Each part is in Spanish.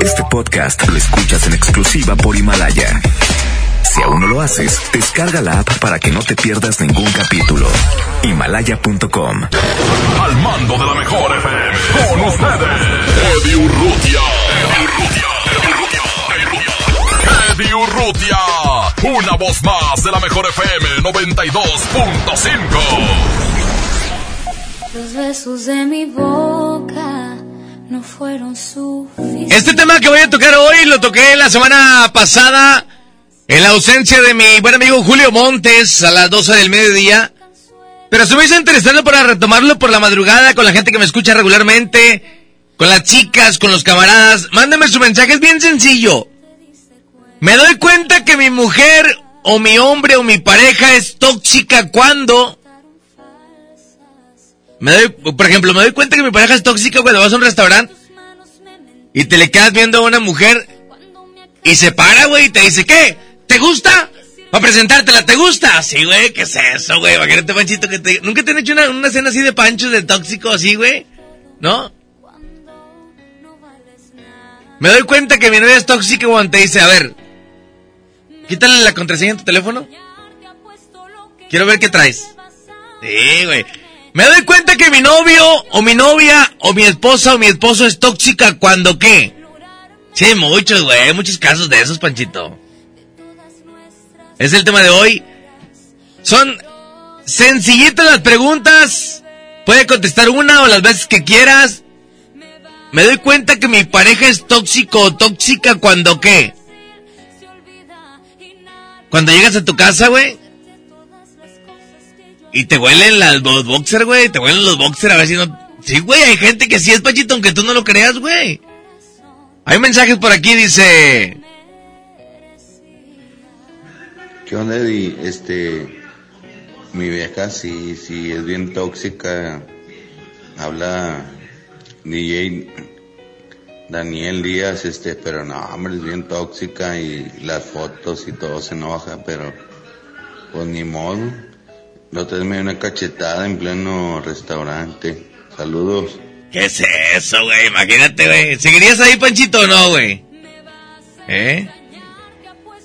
Este podcast lo escuchas en exclusiva por Himalaya. Si aún no lo haces, descarga la app para que no te pierdas ningún capítulo. Himalaya.com. Al mando de la mejor FM. Con ustedes. Eddie Urrutia. Eddie Urrutia. Eddie Urrutia. Una voz más de la mejor FM 92.5. Los besos de mi boca no fueron suficientes. Este tema que voy a tocar hoy lo toqué la semana pasada en la ausencia de mi buen amigo Julio Montes a las 12 del mediodía. Pero se me hizo interesante para retomarlo por la madrugada con la gente que me escucha regularmente, con las chicas, con los camaradas. Mándame su mensaje, es bien sencillo. Me doy cuenta que mi mujer o mi hombre o mi pareja es tóxica cuando... Me doy, por ejemplo, me doy cuenta que mi pareja es tóxica cuando vas a un restaurante y te le quedas viendo a una mujer y se para, güey, y te dice, ¿qué? ¿Te gusta? Para presentártela, ¿te gusta? Sí, güey, ¿qué es eso, güey? Imagínate, Panchito, que te... ¿Nunca te han hecho una, una escena así de panchos, de tóxico, así, güey? ¿No? Me doy cuenta que mi novia es tóxica cuando te dice, a ver, quítale la contraseña en tu teléfono. Quiero ver qué traes. Sí, güey. Me doy cuenta que mi novio, o mi novia, o mi esposa, o mi esposo es tóxica cuando qué. Sí, muchos, güey, muchos casos de esos, Panchito. Es el tema de hoy. Son sencillitas las preguntas. Puede contestar una o las veces que quieras. Me doy cuenta que mi pareja es tóxico o tóxica cuando qué. Cuando llegas a tu casa, güey. Y te huelen las, los boxers, güey. Te huelen los boxers a ver si no... Sí, güey, hay gente que sí es pachito, aunque tú no lo creas, güey. Hay mensajes por aquí, dice... ¿Qué onda, Eddie? Este, mi vieja sí, sí es bien tóxica. Habla DJ Daniel Díaz, este, pero no, hombre, es bien tóxica y las fotos y todo se enoja, pero pues ni modo. La otra vez me dio una cachetada en pleno restaurante. Saludos. ¿Qué es eso, güey? Imagínate, güey. ¿Seguirías ahí, Panchito, o no, güey? ¿Eh?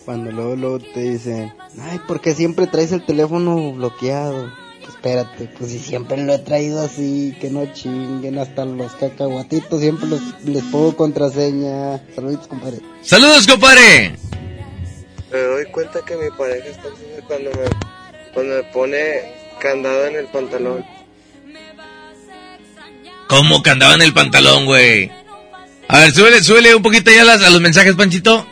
Cuando luego, luego te dicen, ay, ¿por qué siempre traes el teléfono bloqueado? Pues espérate, pues si siempre lo he traído así, que no chinguen, hasta los cacahuatitos siempre los, les pongo contraseña. Saludos, compadre. Saludos, compadre. Me doy cuenta que mi pareja está cuando me, cuando me pone candado en el pantalón. ¿Cómo andaba en el pantalón, güey? A ver, súbele, súbele un poquito ya las, a los mensajes, Panchito.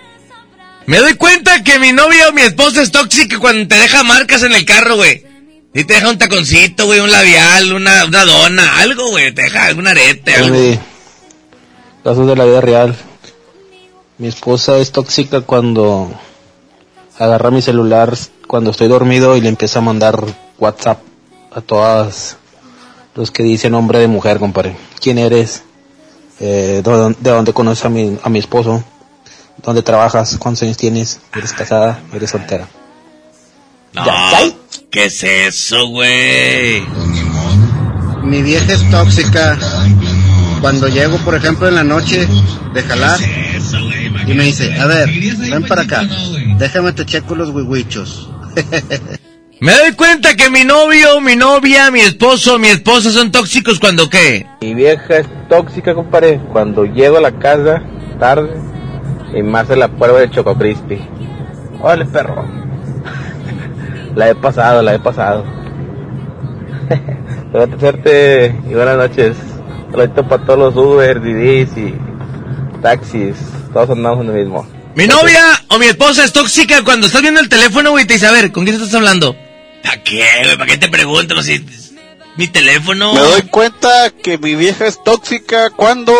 Me doy cuenta que mi novia o mi esposa es tóxica cuando te deja marcas en el carro, güey. Y te deja un taconcito, güey, un labial, una, una dona, algo, güey. Te deja algún arete, algo. Casos de la vida real. Mi esposa es tóxica cuando agarra mi celular cuando estoy dormido y le empieza a mandar WhatsApp a todas los que dicen hombre de mujer, compadre. ¿Quién eres? Eh, ¿de, dónde- de dónde conoces a mi, a mi esposo? ¿Dónde trabajas? ¿Cuántos años tienes? ¿Eres casada? ¿Eres soltera? No, ¿qué es eso, güey? Mi vieja es tóxica. Cuando llego, por ejemplo, en la noche de jalar y me dice, a ver, ven para acá, déjame te checo los huihuichos. Me doy cuenta que mi novio, mi novia, mi esposo, mi esposa son tóxicos cuando qué. Mi vieja es tóxica, compadre. Cuando llego a la casa tarde y me hace la prueba de Choco Crispy. Órale, perro. la he pasado, la he pasado. Suerte, suerte y buenas noches. Saludito para todos los Uber, Didis y taxis. Todos andamos en lo mismo. Mi novia o mi esposa es tóxica cuando estás viendo el teléfono, güey, y te dice, a ver, ¿con quién estás hablando? ¿Para qué, güey? ¿Para qué te pregunto? Si mi teléfono. Me doy cuenta que mi vieja es tóxica cuando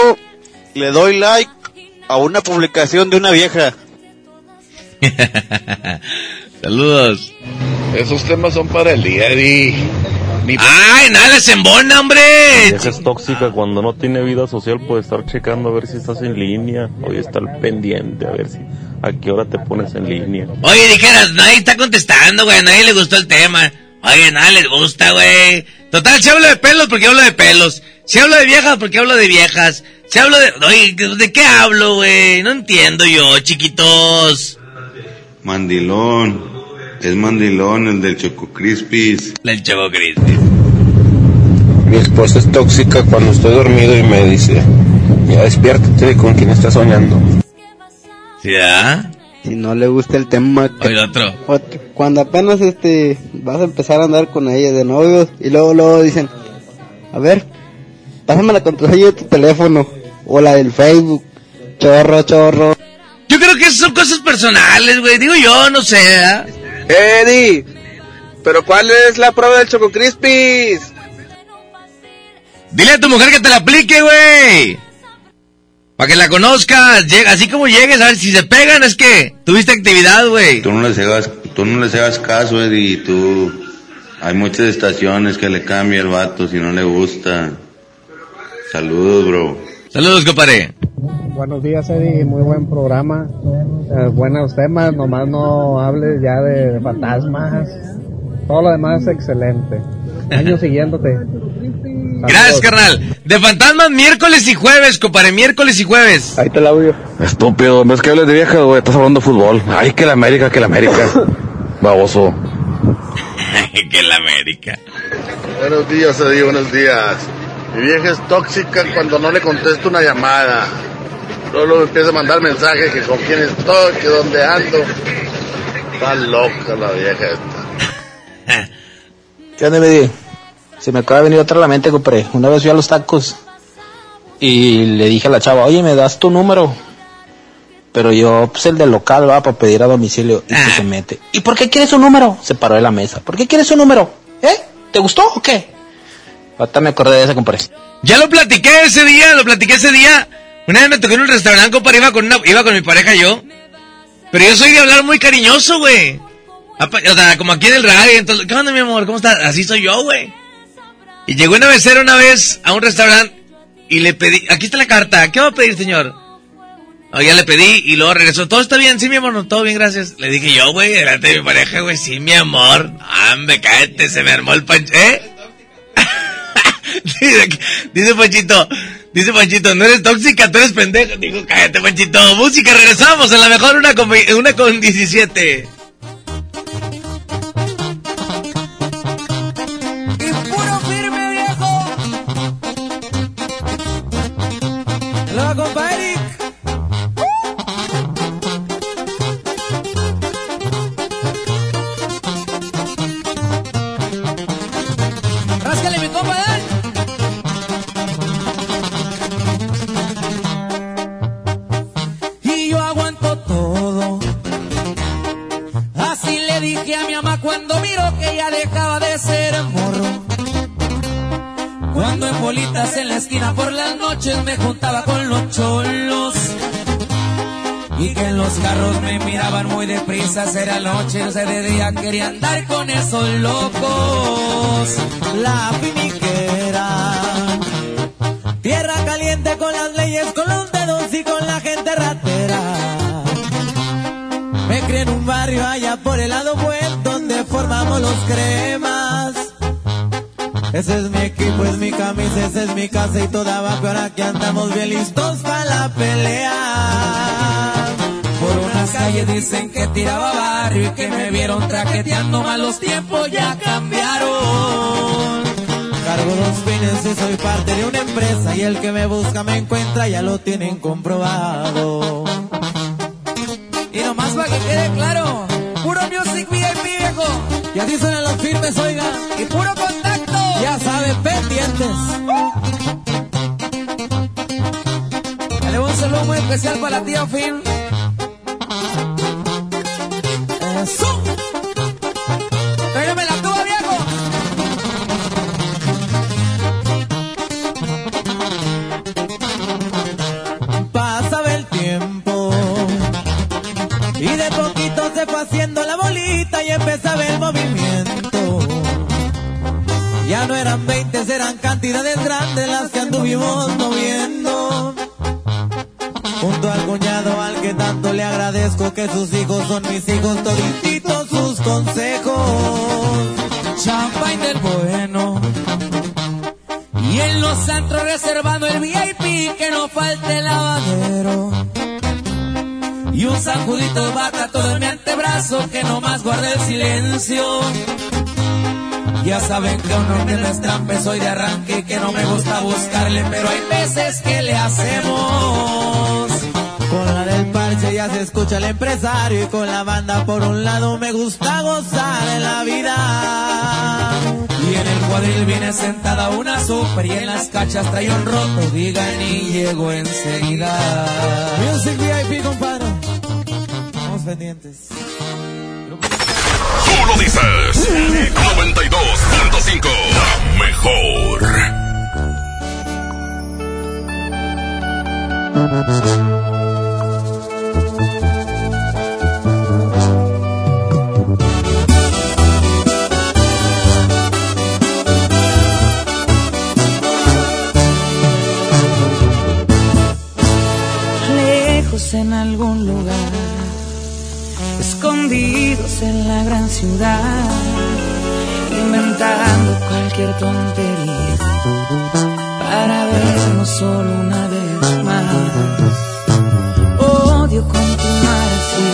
le doy like a una publicación de una vieja. Saludos. Esos temas son para el día, Eddie. Mi ¡Ay, nada, les embona, hombre! vieja es tóxica cuando no tiene vida social puede estar checando a ver si estás en línea hoy está al pendiente a ver si a qué hora te pones en línea Oye, dijeras, nadie está contestando, güey, a nadie le gustó el tema. Oye, nada les gusta, güey. Total, si hablo de pelos, porque hablo de pelos. Si hablo de viejas, porque hablo de viejas. Si hablo de... Oye, ¿de qué hablo, güey? No entiendo yo, chiquitos. Mandilón. Es mandilón, el del Choco Crispis. El Choco Crispis. Mi esposa es tóxica cuando estoy dormido y me dice, ya despiértate con quien estás soñando. ¿Sí, ah? Si no le gusta el tema que... Oye, otro. Otro. Cuando apenas este vas a empezar a andar con ella de novios y luego luego dicen, a ver, pásame la contraseña de tu teléfono o la del Facebook. Chorro, chorro. Yo creo que son cosas personales, güey. Digo yo, no sé. ¿ah? Eddie, pero ¿cuál es la prueba del Choco Crispis? Dile a tu mujer que te la aplique, güey. Para que la conozcas. Llega, así como llegues, a ver si se pegan, es que tuviste actividad, güey. Tú no les hagas, tú no les hagas caso, Eddie, tú... Hay muchas estaciones que le cambia el vato si no le gusta. Saludos, bro. Saludos, compadre. Buenos días, Eddie. Muy buen programa. Eh, buenos temas. Nomás no hables ya de fantasmas. Todo lo demás es excelente. Años siguiéndote. Gracias, carnal. De fantasmas miércoles y jueves, compadre. Miércoles y jueves. Ahí te el audio. Estúpido, no es que hables de vieja, güey, estás hablando de fútbol. Ay, que la América, que la América. Baboso. que la América. Buenos días, Eddie, buenos días. Mi vieja es tóxica cuando no le contesto una llamada. Luego me empieza a mandar mensajes que con quién estoy, que dónde ando. Está loca la vieja esta. ¿Qué onda, Eddie? Se me acaba de venir otra a la mente, compré. Una vez fui a los tacos y le dije a la chava, oye, ¿me das tu número? Pero yo, pues el del local, va, para pedir a domicilio. Y que se mete. ¿Y por qué quieres su número? Se paró de la mesa. ¿Por qué quieres su número? ¿Eh? ¿Te gustó o qué? Ahorita me acordé de ese, compadre. Ya lo platiqué ese día, lo platiqué ese día. Una vez me tocó en un restaurante, compadre, iba con, una, iba con mi pareja yo. Pero yo soy de hablar muy cariñoso, güey. O sea, como aquí en el radio, entonces, ¿qué onda, mi amor? ¿Cómo estás? Así soy yo, güey. Y llegó una mesera una vez a un restaurante y le pedí, aquí está la carta, ¿qué va a pedir, señor? No, ya le pedí y luego regresó, ¿todo está bien? Sí, mi amor, todo bien, gracias. Le dije yo, güey, delante de mi pareja, güey, sí, mi amor. Hombre, cállate, se me armó el pancho, ¿eh? Dice, dice Panchito, dice Panchito, no eres tóxica, tú eres pendejo. Digo, cállate, Panchito. Música, regresamos, en la mejor una con, una con 17. Deprisa, era noche, o sea, de día quería andar con esos locos. La finiquera, tierra caliente con las leyes, con los dedos y con la gente ratera. Me crié en un barrio allá por el lado buen donde formamos los cremas. Ese es mi equipo, es mi camisa, esa es mi casa y toda abajo. Ahora que andamos bien listos para la pelea. Calles dicen que tiraba barrio y que me vieron traqueteando mal los tiempos ya cambiaron. Cargo dos fines y soy parte de una empresa y el que me busca me encuentra, ya lo tienen comprobado. Y nomás para que quede claro, puro music VIP viejo. Y así suenan los firmes, oiga. Y puro contacto. Ya saben, pendientes. Le un saludo muy especial para la tía Fin. 20, eran cantidades grandes las que anduvimos moviendo. Junto al cuñado al que tanto le agradezco que sus hijos son mis hijos, todititos sus consejos. Champagne del bueno. Y en los antros reservando el VIP que no falte el lavadero. Y un sacudito de bata todo en mi antebrazo que no más guarde el silencio. Ya saben que uno me destrampe, soy de arranque que no me gusta buscarle, pero hay veces que le hacemos. Con la del parche ya se escucha el empresario y con la banda por un lado me gusta gozar de la vida. Y en el cuadril viene sentada una super y en las cachas trae un roto, digan y llego enseguida. Music VIP, compadre. Estamos pendientes. Lo dices. 92.5. La mejor. Gran ciudad, inventando cualquier tontería para vernos solo una vez más. Odio continuar así,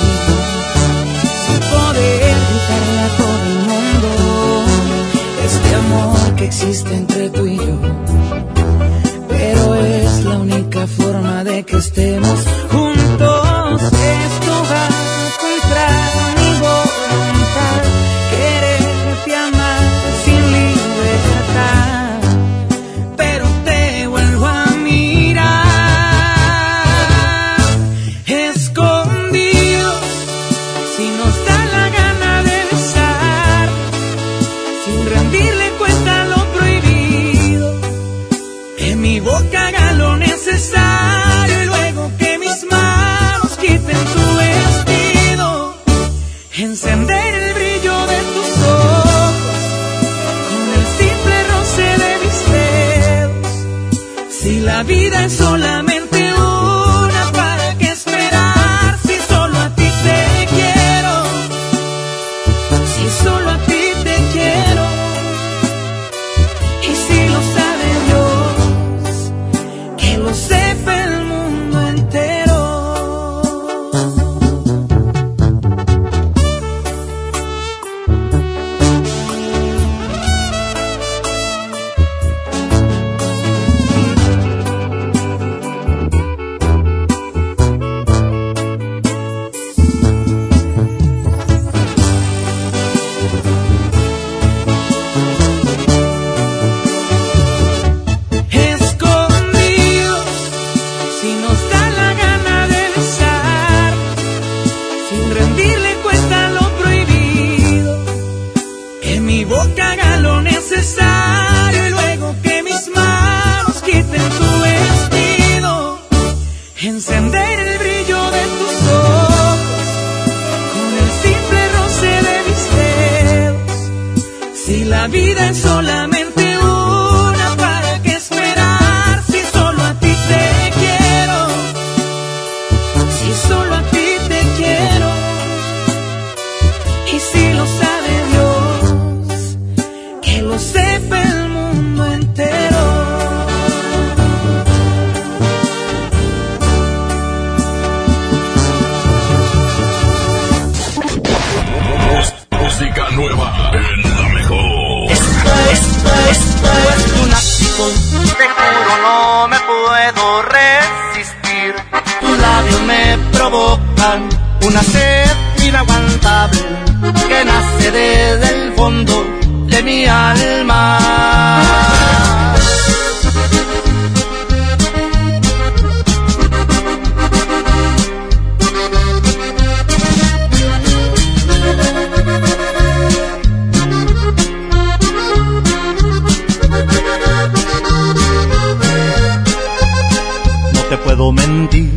sin poder gritarle a todo el mundo este amor que existe entre una sed inaguantable que nace desde el fondo de mi alma. No te puedo mentir,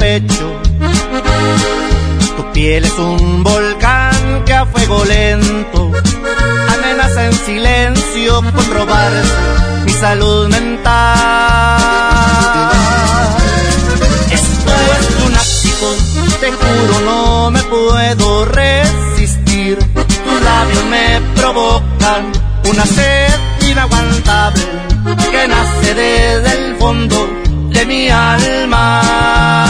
pecho. Tu piel es un volcán que a fuego lento amenaza en silencio con robar mi salud mental. Esto es lunático, te juro no me puedo resistir. Tus labios me provocan una sed inaguantable que nace desde el fondo de mi alma.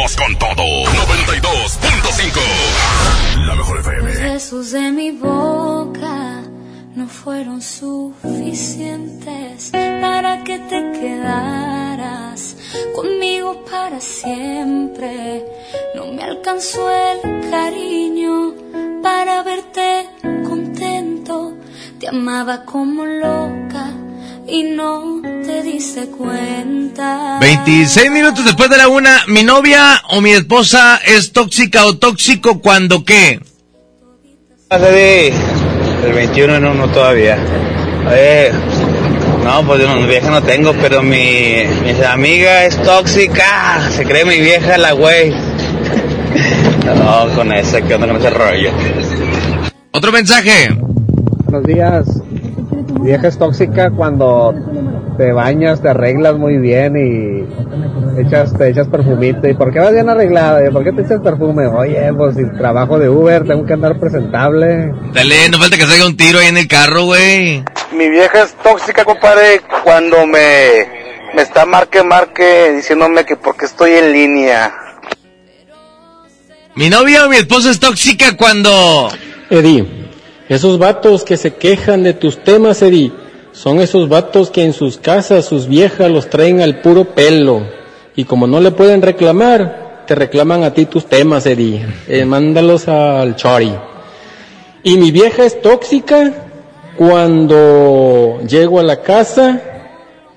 Venimos con todo. 92.5. La mejor Los FM. besos de mi boca no fueron suficientes para que te quedaras conmigo para siempre. No me alcanzó el cariño para verte contento. Te amaba como loca y no te diste cuenta. 26 minutos después de la una, mi novia o mi esposa es tóxica o tóxico cuando qué? de el 21 en uno todavía. Oye, no, pues no, vieja no tengo, pero mi, mi amiga es tóxica. Se cree mi vieja la güey. No, con ese, ¿qué onda con ese rollo? Otro mensaje. Buenos días. Vieja es tóxica cuando te bañas, te arreglas muy bien y echas, te echas perfumito. ¿Y por qué vas bien arreglada? ¿Y por qué te echas perfume? Oye, pues si trabajo de Uber, tengo que andar presentable. Dale, no falta que salga un tiro ahí en el carro, güey. Mi vieja es tóxica, compadre, cuando me, me está marque, marque, diciéndome que porque estoy en línea. Mi novia o mi esposa es tóxica cuando... Eddie, esos vatos que se quejan de tus temas, Eddie, son esos vatos que en sus casas sus viejas los traen al puro pelo. Y como no le pueden reclamar, te reclaman a ti tus temas, Eddie. Eh, mándalos al chori. Y mi vieja es tóxica cuando llego a la casa,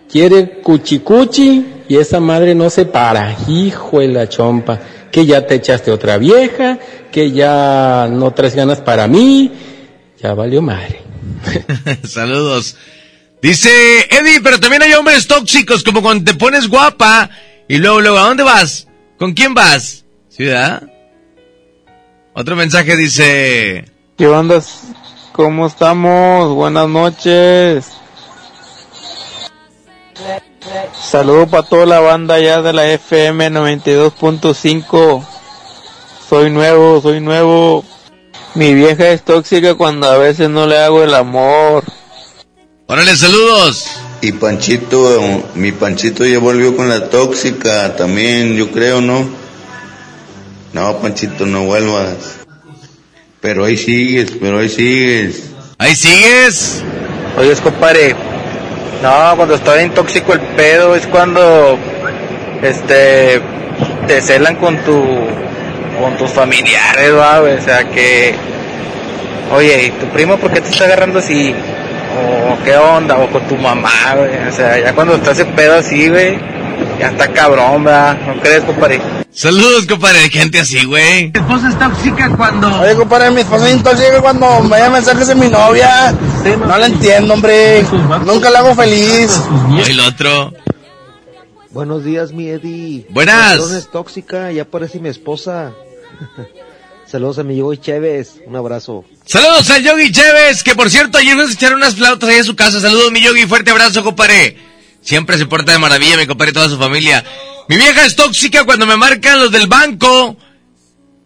quiere cuchicuchi y esa madre no se para. Hijo de la chompa. Que ya te echaste otra vieja, que ya no traes ganas para mí. Ya valió madre. Saludos. Dice Eddie, pero también hay hombres tóxicos, como cuando te pones guapa y luego, luego, ¿a dónde vas? ¿Con quién vas? ¿Ciudad? Otro mensaje dice... ¿Qué onda? ¿Cómo estamos? Buenas noches. Saludos para toda la banda ya de la FM 92.5. Soy nuevo, soy nuevo. Mi vieja es tóxica cuando a veces no le hago el amor. Órale, saludos. Y Panchito, mi Panchito ya volvió con la tóxica también, yo creo, ¿no? No, Panchito, no vuelvas. Pero ahí sigues, pero ahí sigues. Ahí sigues. Oye, compadre. No, cuando está bien tóxico el pedo es cuando este te celan con tu con tus familiares, ¿va? O sea que oye, ¿y tu primo por qué te está agarrando así? O qué onda, o con tu mamá, güey. O sea, ya cuando está ese pedo así, güey, ya está cabrón, ¿verdad? ¿No crees, compadre? Saludos, compadre, de gente así, güey. Mi esposa es tóxica cuando. Oye, compadre, mi esposa es tóxica cuando me da mensajes de mi novia. No la entiendo, hombre. Nunca la hago feliz. Y el otro. Buenos días, mi Eddie. Buenas. Mi es tóxica, ya parece mi esposa. Saludos a mi Yogi Chévez, un abrazo. Saludos al Yogi Chévez, que por cierto ayer nos echaron unas flautas ahí en su casa. Saludos mi Yogi, fuerte abrazo, compadre. Siempre se porta de maravilla, mi compadre y toda su familia. Mi vieja es tóxica cuando me marcan los del banco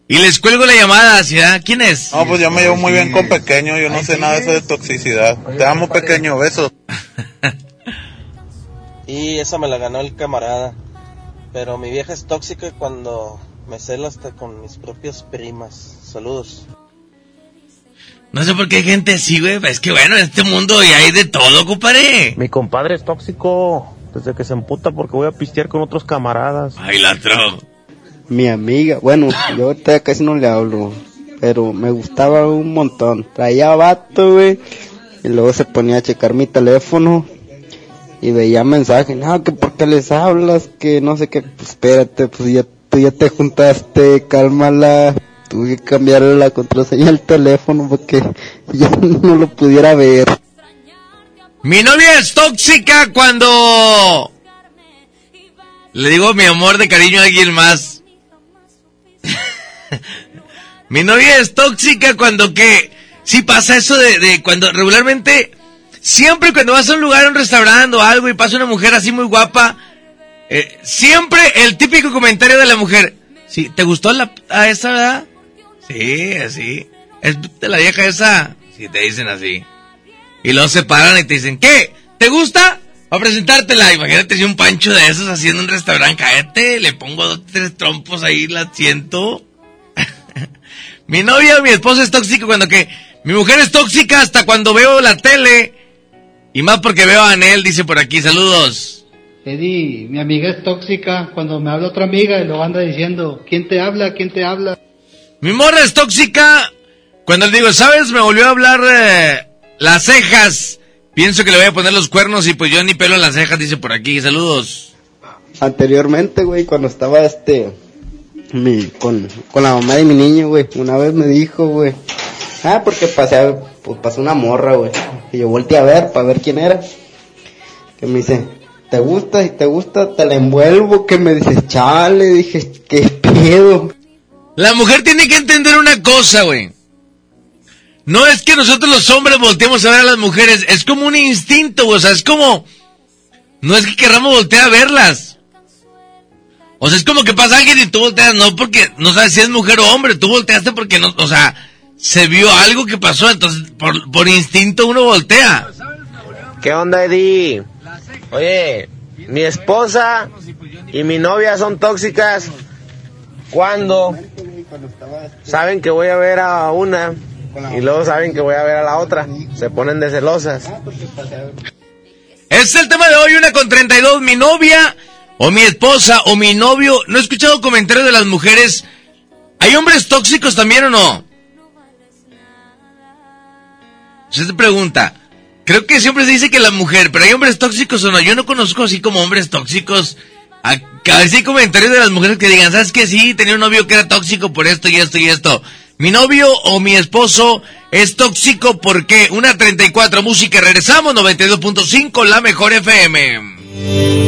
y les cuelgo la llamada. ¿sí, ah? ¿Quién es? No, pues yo me llevo muy bien con pequeño, yo no sé nada de eso de toxicidad. Te amo, pequeño, besos. y esa me la ganó el camarada. Pero mi vieja es tóxica cuando me cela hasta con mis propias primas. Saludos. No sé por qué hay gente así, güey. Es que bueno, en este mundo ya hay de todo, compadre. Mi compadre es tóxico. Desde que se emputa porque voy a pistear con otros camaradas. Ay, la tro. Mi amiga, bueno, yo ahorita casi no le hablo, pero me gustaba un montón. Traía vato, güey, y luego se ponía a checar mi teléfono y veía mensajes, no, que por qué les hablas, que no sé qué, pues espérate, pues ya, tú ya te juntaste, cálmala. Tuve que cambiarle la contraseña del teléfono porque ya no lo pudiera ver. Mi novia es tóxica cuando le digo mi amor de cariño a alguien más. mi novia es tóxica cuando que sí pasa eso de, de, cuando regularmente siempre cuando vas a un lugar, a un restaurante o algo y pasa una mujer así muy guapa, eh, siempre el típico comentario de la mujer, sí, ¿te gustó la, a esa verdad? Sí, así. Es de la vieja esa. Si te dicen así. Y luego se paran y te dicen, ¿qué? ¿Te gusta? A presentártela. Imagínate si un pancho de esos haciendo un restaurante, cállate, le pongo dos, tres trompos ahí, la siento. mi novia mi esposa es tóxica cuando que, mi mujer es tóxica hasta cuando veo la tele. Y más porque veo a Anel, dice por aquí, saludos. Eddie, mi amiga es tóxica cuando me habla otra amiga y lo anda diciendo, ¿quién te habla? ¿quién te habla? Mi morra es tóxica cuando le digo, ¿sabes? Me volvió a hablar eh, las cejas. Pienso que le voy a poner los cuernos y pues yo ni pelo en las cejas, dice por aquí. Saludos. Anteriormente, güey, cuando estaba este... Mi, con, con la mamá de mi niño, güey, una vez me dijo, güey. Ah, porque pasé, pues pasó una morra, güey. Y yo volteé a ver, para ver quién era. Que me dice, ¿te gusta? Si te gusta, te la envuelvo. Que me dice, chale, dije, ¿qué pedo? La mujer tiene que entender una cosa, güey. No es que nosotros los hombres volteemos a ver a las mujeres, es como un instinto, o sea, es como... No es que queramos voltear a verlas. O sea, es como que pasa alguien y tú volteas, no porque no sabes si es mujer o hombre, tú volteaste porque no, o sea, se vio algo que pasó, entonces por, por instinto uno voltea. ¿Qué onda, Eddie? Oye, mi esposa y mi novia son tóxicas cuando saben que voy a ver a una y luego saben que voy a ver a la otra. Se ponen de celosas. Es el tema de hoy, una con 32. Mi novia o mi esposa o mi novio. No he escuchado comentarios de las mujeres. ¿Hay hombres tóxicos también o no? Se te pregunta. Creo que siempre se dice que la mujer, pero ¿hay hombres tóxicos o no? Yo no conozco así como hombres tóxicos. A, a hay comentarios de las mujeres que digan, ¿sabes qué? Sí, tenía un novio que era tóxico por esto y esto y esto. Mi novio o mi esposo es tóxico porque una 34 música. Regresamos 92.5 la mejor FM.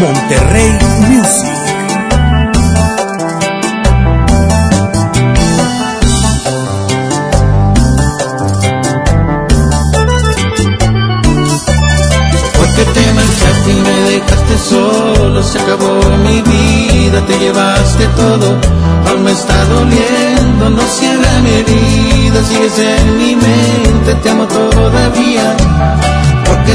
Monterrey Music. Porque te marchaste y me dejaste solo, se acabó mi vida, te llevaste todo, aún me está doliendo, no cierra mi herida, sigues en mi mente, te amo todavía.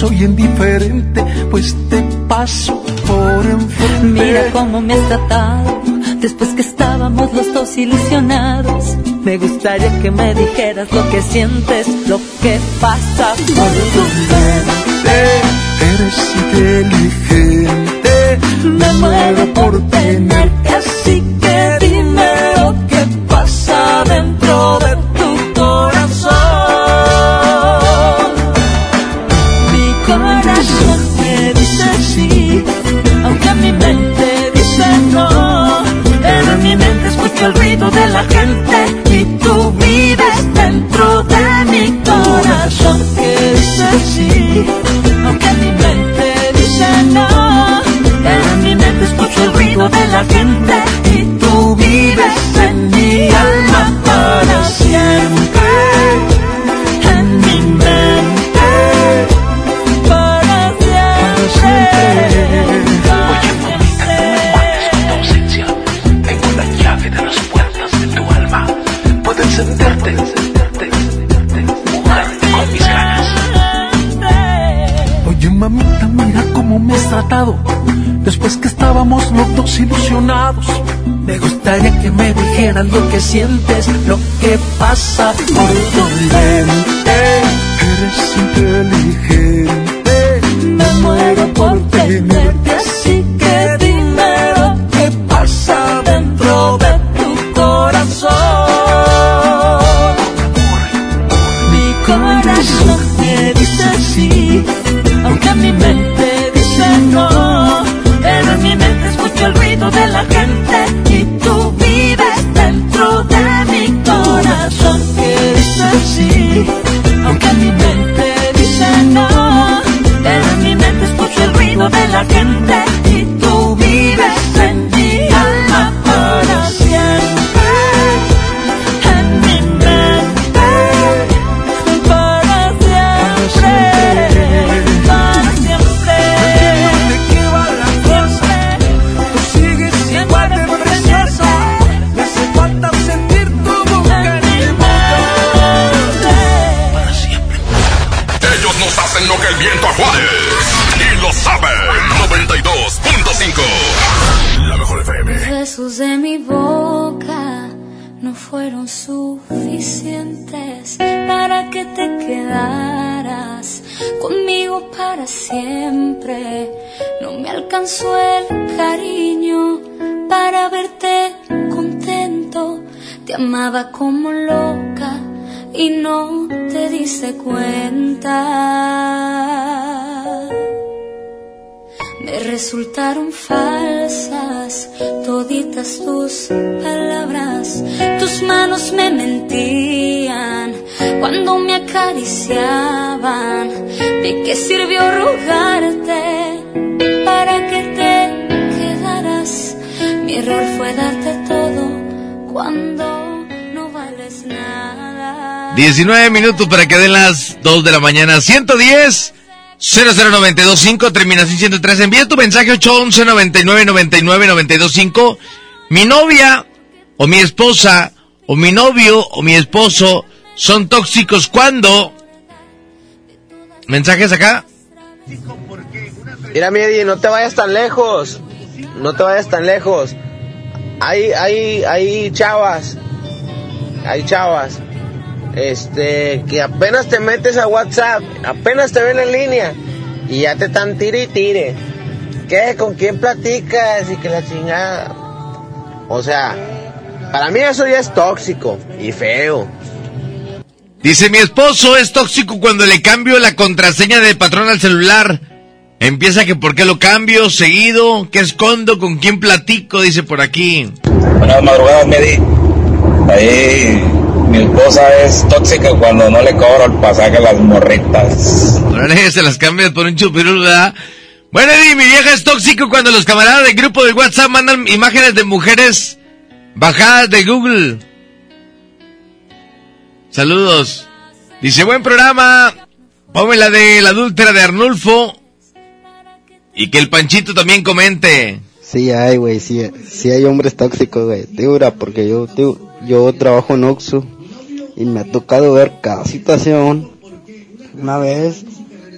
Soy indiferente, pues te paso por enfrente. Mira cómo me has tratado después que estábamos los dos ilusionados. Me gustaría que me dijeras lo que sientes, lo que pasa por tu mente. Eres inteligente, Me muero por tenerte así aunque mi mente dice no. En mi mente escucho el ruido de la gente Después que estábamos los dos ilusionados. Me gustaría que me dijeras lo que sientes, lo que pasa por tu. Eres inteligente, 19 minutos para que den las 2 de la mañana. 110 00925, terminación 103. Envía tu mensaje 811 99 99 925. Mi novia o mi esposa o mi novio o mi esposo son tóxicos cuando. ¿Mensajes acá? Mira, Medi, no te vayas tan lejos. No te vayas tan lejos. Hay, hay, hay chavas. Hay chavas. Este, que apenas te metes a WhatsApp, apenas te ven en línea y ya te están tire y tire. ¿Qué? ¿Con quién platicas? Y que la chingada. O sea, para mí eso ya es tóxico y feo. Dice mi esposo es tóxico cuando le cambio la contraseña de patrón al celular. Empieza que por qué lo cambio seguido, qué escondo, con quién platico, dice por aquí. Buenas madrugadas, Medi. Ahí mi esposa es tóxica cuando no le cobro el pasaje a las morritas. Órale, se las cambias por un chupirul, ¿verdad? Bueno, Eddie, mi vieja es tóxico cuando los camaradas del grupo de WhatsApp mandan imágenes de mujeres bajadas de Google. Saludos. Dice, buen programa. Ponme la de la adúltera de Arnulfo. Y que el Panchito también comente. Sí hay, güey, sí, sí hay hombres tóxicos, güey. Te dura porque yo, yo trabajo en Oxxo y me ha tocado ver cada situación. Una vez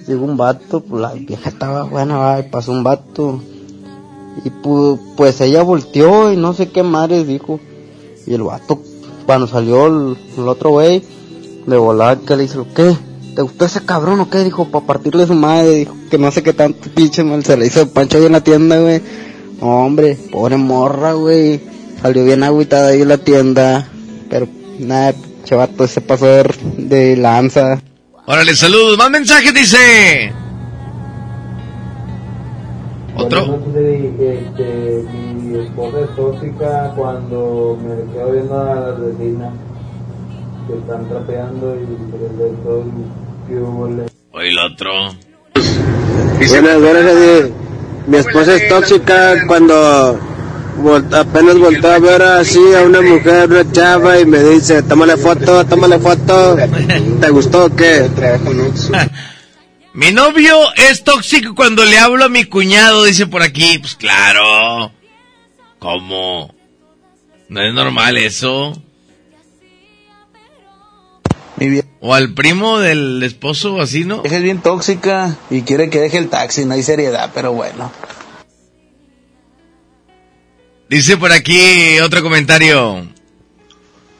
llegó un vato, pues la vieja estaba buena, y pasó un vato. Y pu- pues ella volteó y no sé qué madres dijo. Y el vato, cuando salió el, otro güey, de volar, que le hizo, ¿qué? ¿Te gustó ese cabrón o qué? Dijo, para partirle su madre, dijo, que no sé qué tanto pinche mal se le hizo pancho ahí en la tienda, güey. Hombre, pobre morra, güey. Salió bien agüitada ahí en la tienda. Pero, nada, chavato se pasó de, lanza. Órale, saludos. Más mensajes, dice. Otro. Buenas noches, Eddie. Este, mi esposa es tóxica cuando me quedo viendo a las vecinas que están trapeando y todo el le- Oye, el otro. Buenas, buenas. Mi esposa es tóxica cuando vol- apenas volteó a ver así a una mujer, una chava, y me dice, tómale foto, tómale foto. ¿Te gustó o qué? Mi novio es tóxico cuando le hablo a mi cuñado, dice por aquí. Pues claro. ¿Cómo? No es normal eso. O al primo del esposo, así, ¿no? Es bien tóxica y quiere que deje el taxi, no hay seriedad, pero bueno. Dice por aquí otro comentario.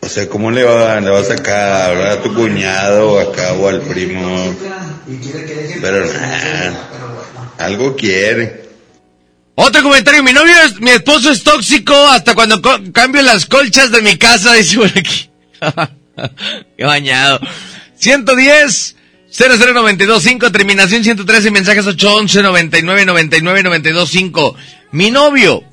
O sea, ¿cómo le, va, le vas acá a hablar a tu cuñado acá o al primo? Pero nada, algo quiere. Otro comentario, mi novio, es, mi esposo es tóxico hasta cuando co- cambio las colchas de mi casa, dice por aquí. Qué bañado. 110 00925, terminación 113, mensajes 811 99 99 925. Mi novio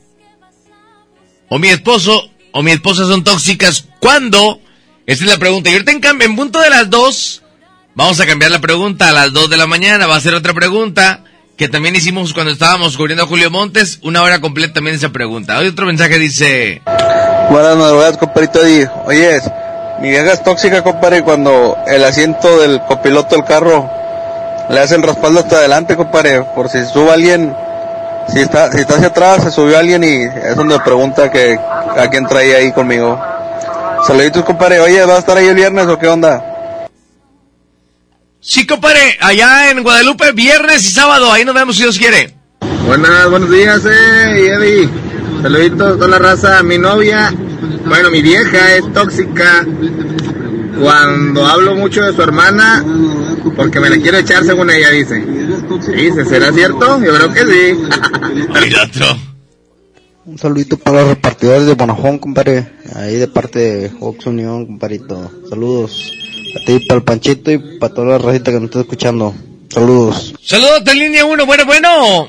o mi esposo o mi esposa son tóxicas cuando esa es la pregunta. Y ahorita en, cam- en punto de las 2 vamos a cambiar la pregunta a las 2 de la mañana, va a ser otra pregunta que también hicimos cuando estábamos cubriendo a Julio Montes, una hora completa también esa pregunta. Hoy otro mensaje dice, Buenas madrugadas, compadrito. Oye, mi vieja es tóxica, compadre, cuando el asiento del copiloto del carro le hacen respaldo hasta adelante, compadre, por si sube alguien, si está, si está hacia atrás, se subió alguien y es donde pregunta que a quién traía ahí conmigo. Saluditos, compadre. Oye, ¿va a estar ahí el viernes o qué onda? sí compadre, allá en Guadalupe, viernes y sábado, ahí nos vemos si Dios quiere. Buenas, buenos días, eh, Eddie. Saluditos a toda la raza. Mi novia Bueno, mi vieja es tóxica cuando hablo mucho de su hermana porque me la quiero echar según ella dice. Dice, ¿será cierto? Yo creo que sí. Un saludito para los repartidores de Bonajón, compadre. Ahí de parte de Ox Unión, compadrito. Saludos. A ti, para el Panchito y para toda la racita que nos está escuchando. Saludos. Saludos de línea 1, bueno, bueno.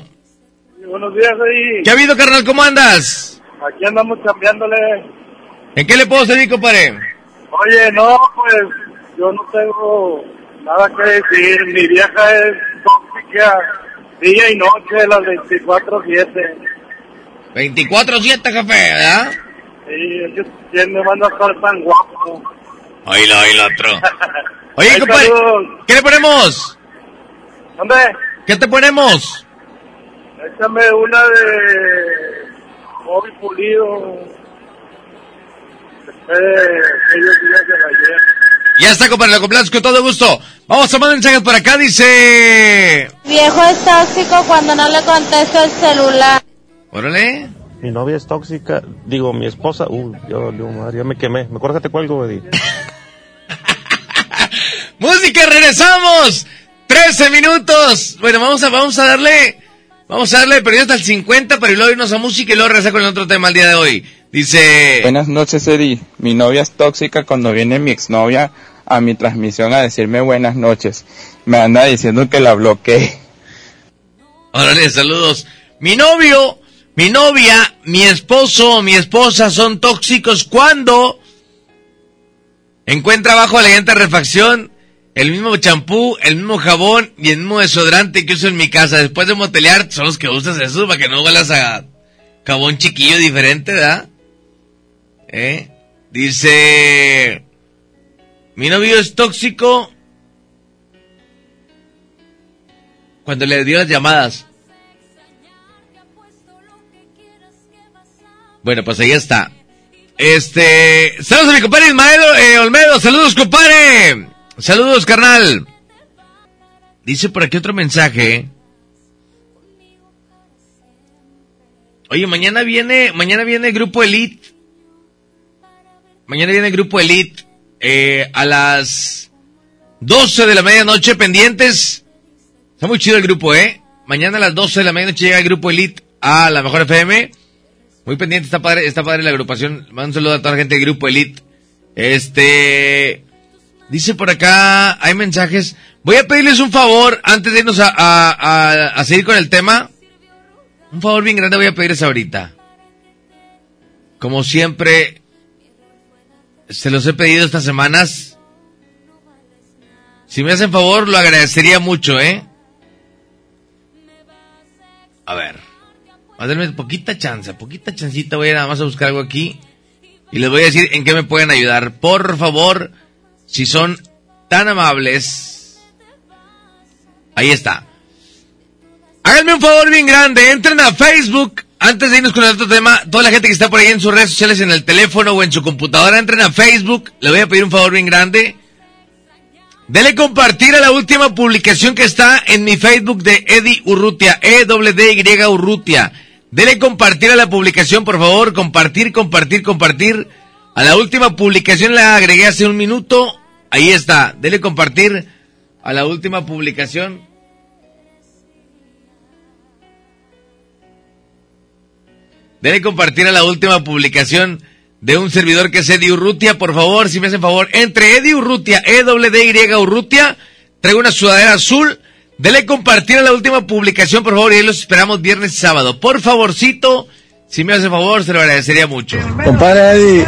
Buenos días ahí. ¿Qué ha habido, carnal? ¿Cómo andas? Aquí andamos cambiándole. ¿En qué le puedo servir, compadre? Oye, no, pues yo no tengo nada que decir. Mi vieja es tóxica día y noche, las 24-7. 24-7, jefe, ¿verdad? Sí, es que quién me manda a estar tan guapo. Ahí lo, ahí lo otro. Oye, Ay, compadre, saludos. ¿qué le ponemos? ¿Dónde? ¿Qué te ponemos? Échame una de Bobby Pulido. Después de aquellos días de ayer. Ya está, compadre, lo complazco con todo gusto. Vamos a mandar mensajes por acá, dice... Viejo es tóxico cuando no le contesta el celular. Órale. Mi novia es tóxica, digo, mi esposa, uy, ya valió madre, ya me quemé. Mejor que te cuelgo, Eddie. Música, regresamos. 13 minutos. Bueno, vamos a, vamos a darle, vamos a darle periodo hasta el 50 para luego irnos a música y luego regresar con el otro tema el día de hoy. Dice, Buenas noches, Eddie. Mi novia es tóxica cuando viene mi exnovia a mi transmisión a decirme buenas noches. Me anda diciendo que la bloqueé. órale, saludos. Mi novio, mi novia, mi esposo, mi esposa son tóxicos cuando encuentra abajo de la llanta refacción el mismo champú, el mismo jabón y el mismo desodorante que uso en mi casa. Después de motelear, son los que usas eso para que no huelas a jabón chiquillo diferente, ¿verdad? ¿Eh? Dice, mi novio es tóxico cuando le dio las llamadas. Bueno, pues ahí está. Este, saludos a mi compadre Ismael eh, Olmedo, saludos compadre. Saludos carnal. Dice por aquí otro mensaje. Oye, mañana viene, mañana viene Grupo Elite. Mañana viene Grupo Elite eh, a las 12 de la medianoche pendientes. Está muy chido el grupo, ¿eh? Mañana a las 12 de la medianoche llega el Grupo Elite a la Mejor FM. Muy pendiente, está padre, está padre la agrupación. Mando un saludo a toda la gente del Grupo Elite. Este... Dice por acá, hay mensajes. Voy a pedirles un favor antes de irnos a, a, a- a seguir con el tema. Un favor bien grande voy a pedirles ahorita. Como siempre, se los he pedido estas semanas. Si me hacen favor, lo agradecería mucho, ¿eh? A ver. A poquita chance, poquita chancita. Voy a nada más a buscar algo aquí. Y les voy a decir en qué me pueden ayudar. Por favor, si son tan amables. Ahí está. Háganme un favor bien grande. Entren a Facebook. Antes de irnos con el otro tema, toda la gente que está por ahí en sus redes sociales, en el teléfono o en su computadora, entren a Facebook. Le voy a pedir un favor bien grande. Dele compartir a la última publicación que está en mi Facebook de Eddie Urrutia, e w d y Urrutia. Dele compartir a la publicación, por favor, compartir, compartir, compartir. A la última publicación la agregué hace un minuto. Ahí está. Dele compartir a la última publicación. Dele compartir a la última publicación de un servidor que es Eddie Urrutia, por favor, si me hacen favor, entre Eddie Urrutia, E D Urrutia, traigo una sudadera azul, dele compartir a la última publicación, por favor, y ahí los esperamos viernes y sábado. Por favorcito, si me hace favor, se lo agradecería mucho. Compadre Eddie,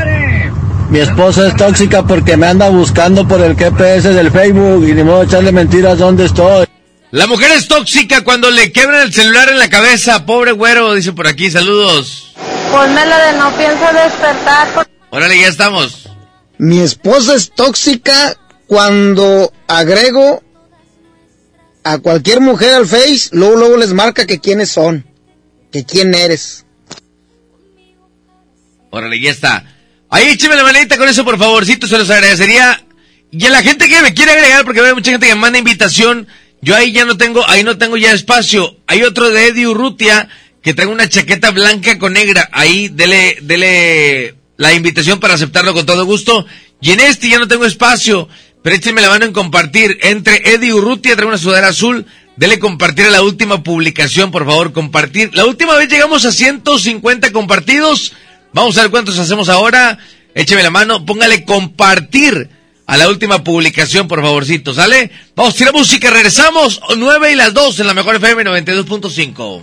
mi esposa es tóxica porque me anda buscando por el GPS del Facebook y ni modo echarle mentiras dónde estoy. La mujer es tóxica cuando le quebran el celular en la cabeza, pobre güero, dice por aquí, saludos. Ponme la de no pienso despertar. por- Órale, ya estamos. Mi esposa es tóxica cuando agrego a cualquier mujer al Face, luego luego les marca que quiénes son, que quién eres. Órale, ya está. Ahí écheme la manita con eso, por favorcito, se los agradecería. Y a la gente que me quiere agregar, porque veo mucha gente que me manda invitación, yo ahí ya no tengo, ahí no tengo ya espacio. Hay otro de Eddie Urrutia, que trae una chaqueta blanca con negra. Ahí, dele, dele, la invitación para aceptarlo con todo gusto. Y en este ya no tengo espacio, pero échenme la mano en compartir. Entre Eddie Urrutia trae una sudadera azul. Dele compartir a la última publicación, por favor, compartir. La última vez llegamos a 150 compartidos. Vamos a ver cuántos hacemos ahora. Écheme la mano, póngale compartir a la última publicación, por favorcito, ¿sale? Vamos, tira música, regresamos. 9 y las 2 en la mejor FM 92.5.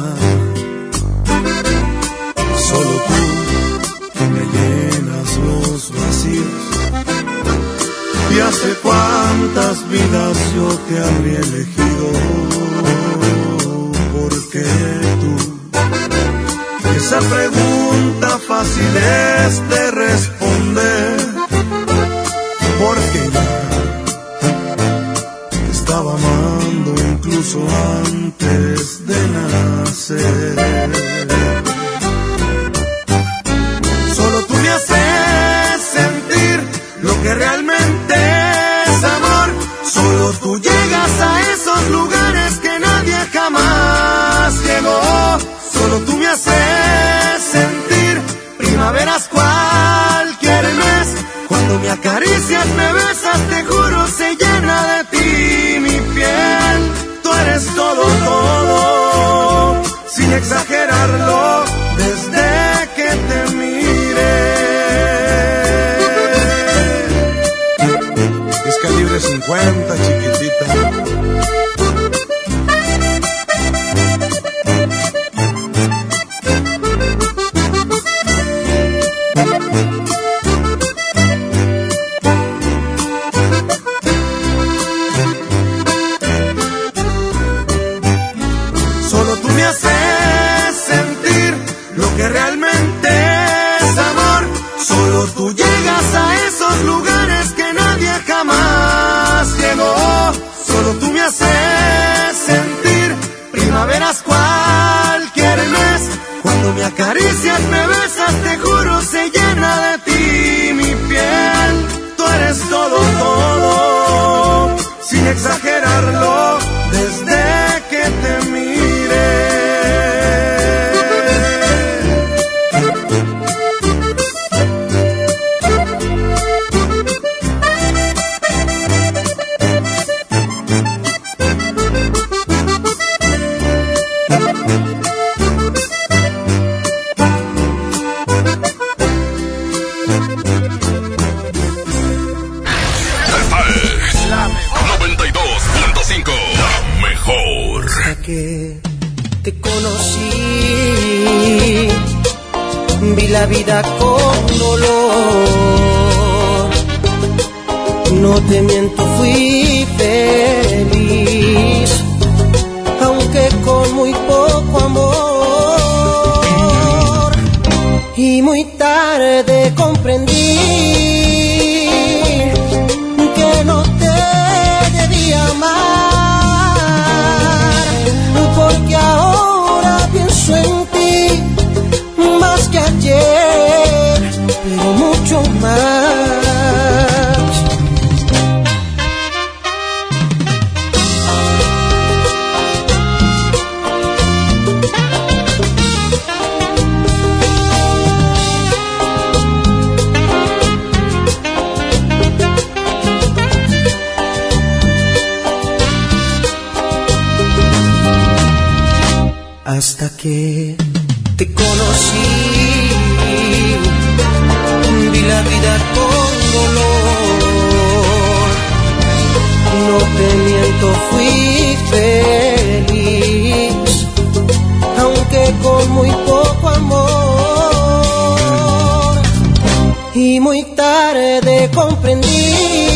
Hace cuántas vidas yo te habría elegido. Porque tú, esa pregunta fácil es de responder. Tarde comprendí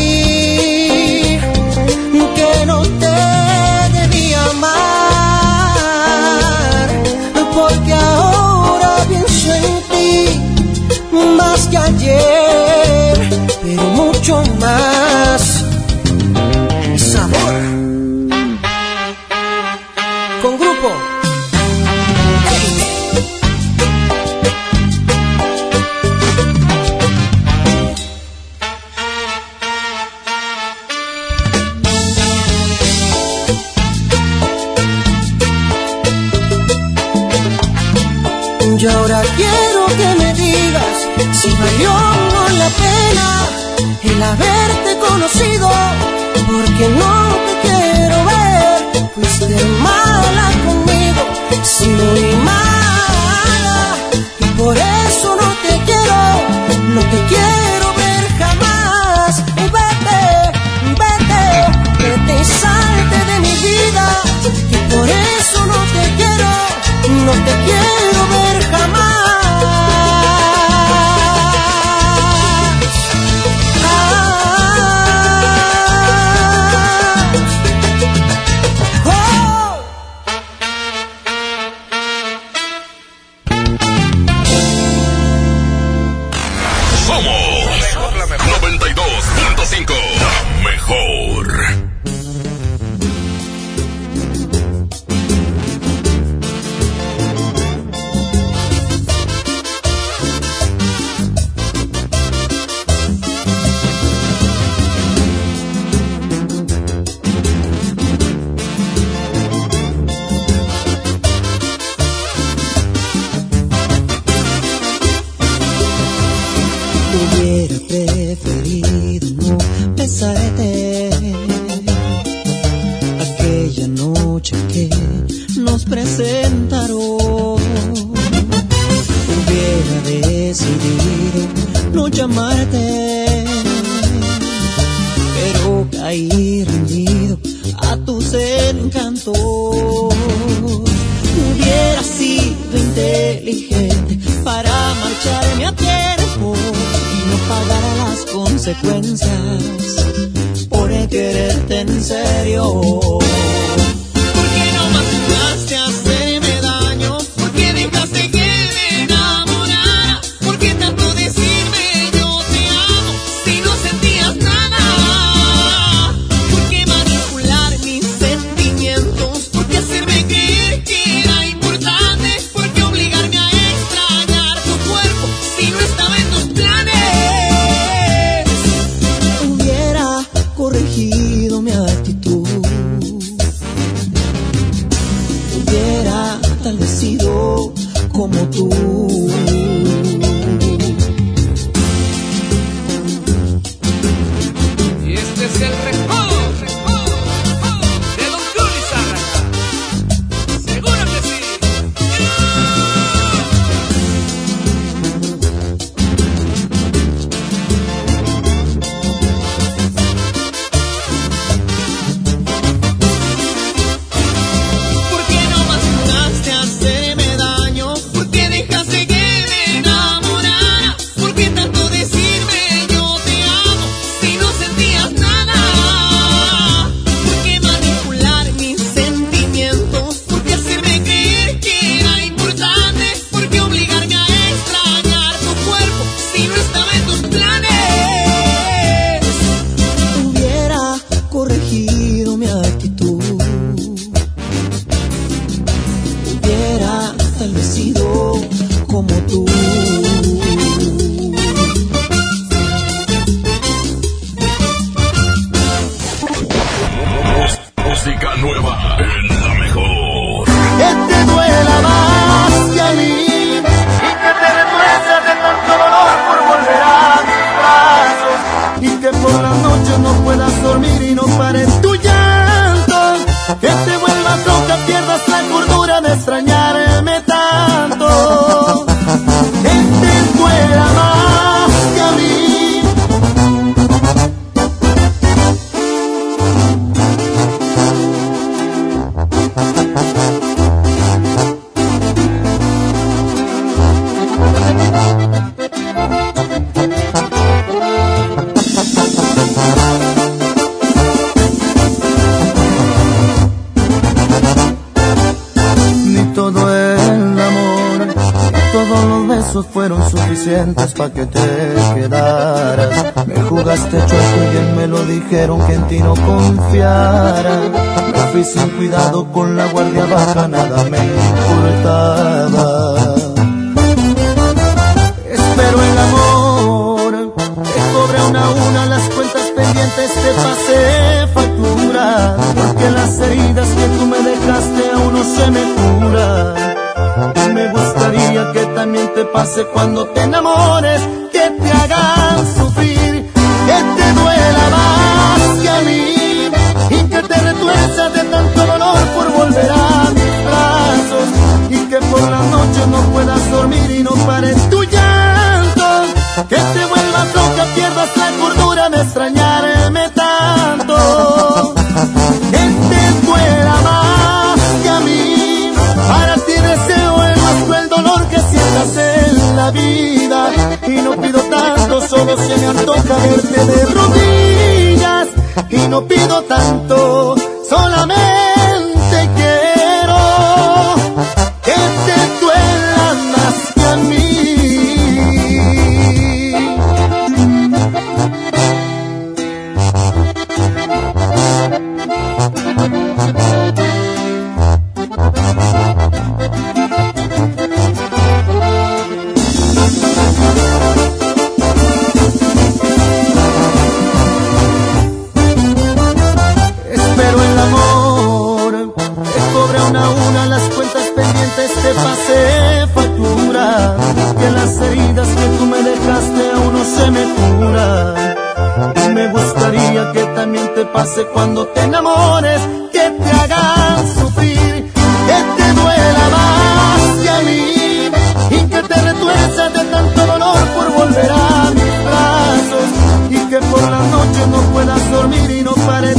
me gustaría que también te pase cuando te enamores, que te hagan sufrir, que te duela más que a mí y que te retuerzas de tanto dolor por volver a mis brazos y que por la noche no puedas dormir y no pares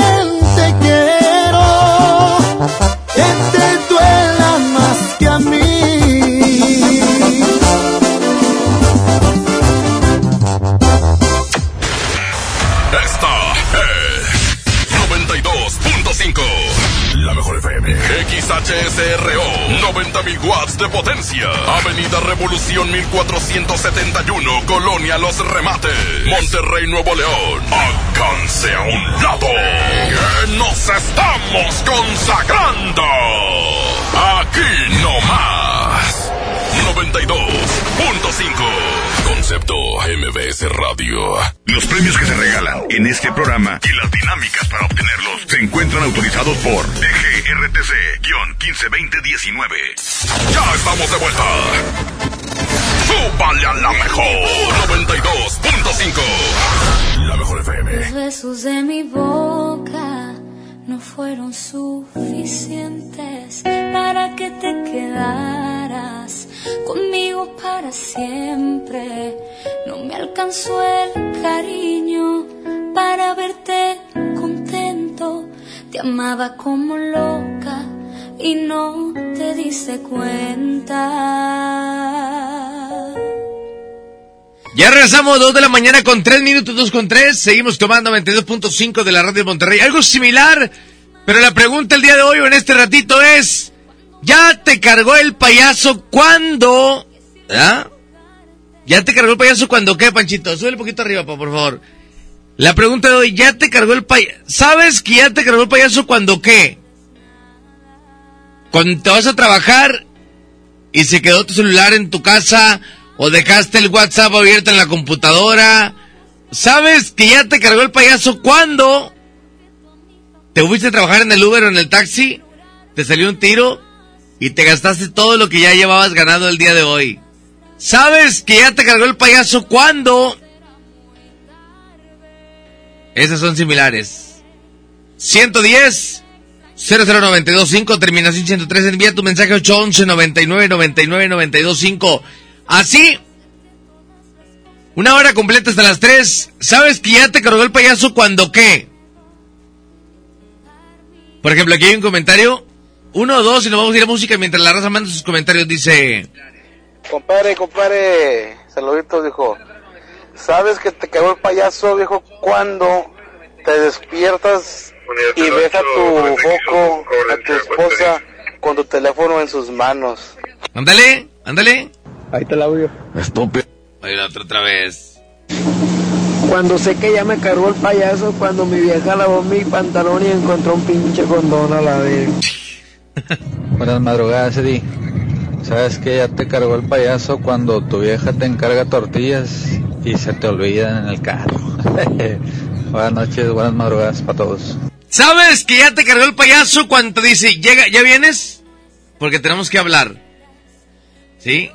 XHSRO. 90.000 watts de potencia. Avenida Revolución 1471. Colonia Los Remates. Monterrey, Nuevo León. Alcance a un lado. Que nos estamos consagrando. Aquí no más. 92.5. Concepto MBS Radio. Los premios que se regalan en este programa y las dinámicas para obtenerlos se encuentran autorizados por DGRTC-152019. Ya estamos de vuelta. Súbale a la mejor. 92.5. La mejor FM. Los besos de mi boca no fueron suficientes para que te quedaras conmigo para siempre. No me alcanzó el cariño para verte amaba como loca y no te diste cuenta. Ya regresamos, 2 de la mañana con 3 minutos, 2 con 3. Seguimos tomando 22.5 de la radio de Monterrey. Algo similar, pero la pregunta el día de hoy o en este ratito es: ¿Ya te cargó el payaso cuando? ¿Ah? ¿Ya te cargó el payaso cuando qué, Panchito? Sube un poquito arriba, por favor. La pregunta de hoy: ¿Ya te cargó el payaso? ¿Sabes que ya te cargó el payaso cuando qué? Cuando te vas a trabajar y se quedó tu celular en tu casa o dejaste el WhatsApp abierto en la computadora. ¿Sabes que ya te cargó el payaso cuando te fuiste a trabajar en el Uber o en el taxi? Te salió un tiro y te gastaste todo lo que ya llevabas ganado el día de hoy. ¿Sabes que ya te cargó el payaso cuando? Esas son similares. 110 00925 terminación 103 envía tu mensaje 811 99 99 925. Así una hora completa hasta las 3. ¿Sabes que ya te cargó el payaso cuando qué? Por ejemplo, aquí hay un comentario. Uno o dos y nos vamos a ir a música mientras la raza manda sus comentarios. Dice... Compadre, compadre. Saluditos, dijo sabes que te cagó el payaso, viejo, cuando te despiertas y ves a tu foco, a tu esposa, con tu teléfono en sus manos. Ándale, ándale. Ahí te la audio. Estúpido. Ahí la otra, otra vez. Cuando sé que ya me cargó el payaso, cuando mi vieja lavó mi pantalón y encontró un pinche condón a la vez. Buenas madrugadas, Eddie. Sabes que ya te cargó el payaso cuando tu vieja te encarga tortillas y se te olvida en el carro. buenas noches, buenas madrugadas para todos. ¿Sabes que ya te cargó el payaso cuando te dice, llega, ya vienes? Porque tenemos que hablar. ¿Sí?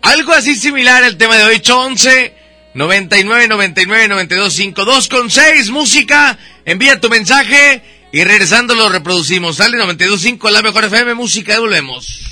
Algo así similar al tema de hoy, 11 99 99 92 52 con 6, música, envía tu mensaje y regresando lo reproducimos. Sale 92.5 la mejor FM, música, volvemos.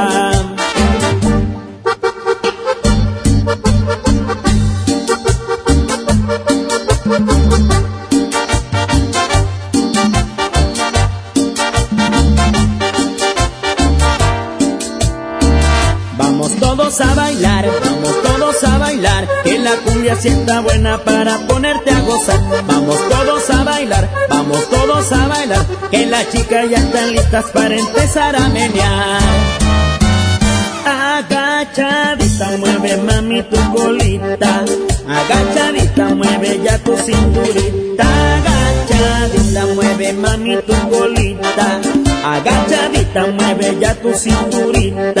Que las chicas ya están listas para empezar a menear. Agachadita, mueve mami tu colita, agachadita, mueve ya tu cinturita, agachadita, mueve mami tu colita, agachadita, mueve ya tu cinturita.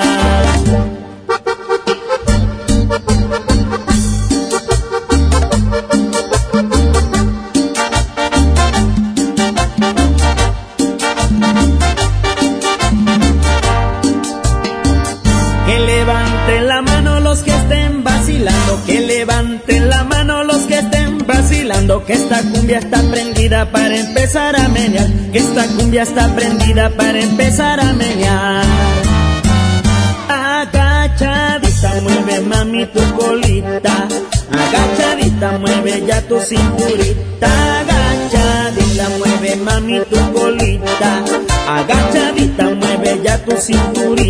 A menear, que esta cumbia está prendida para empezar a menear. Agachadita, mueve mami tu colita, agachadita, mueve ya tu cinturita, agachadita, mueve mami tu colita, agachadita, mueve ya tu cinturita.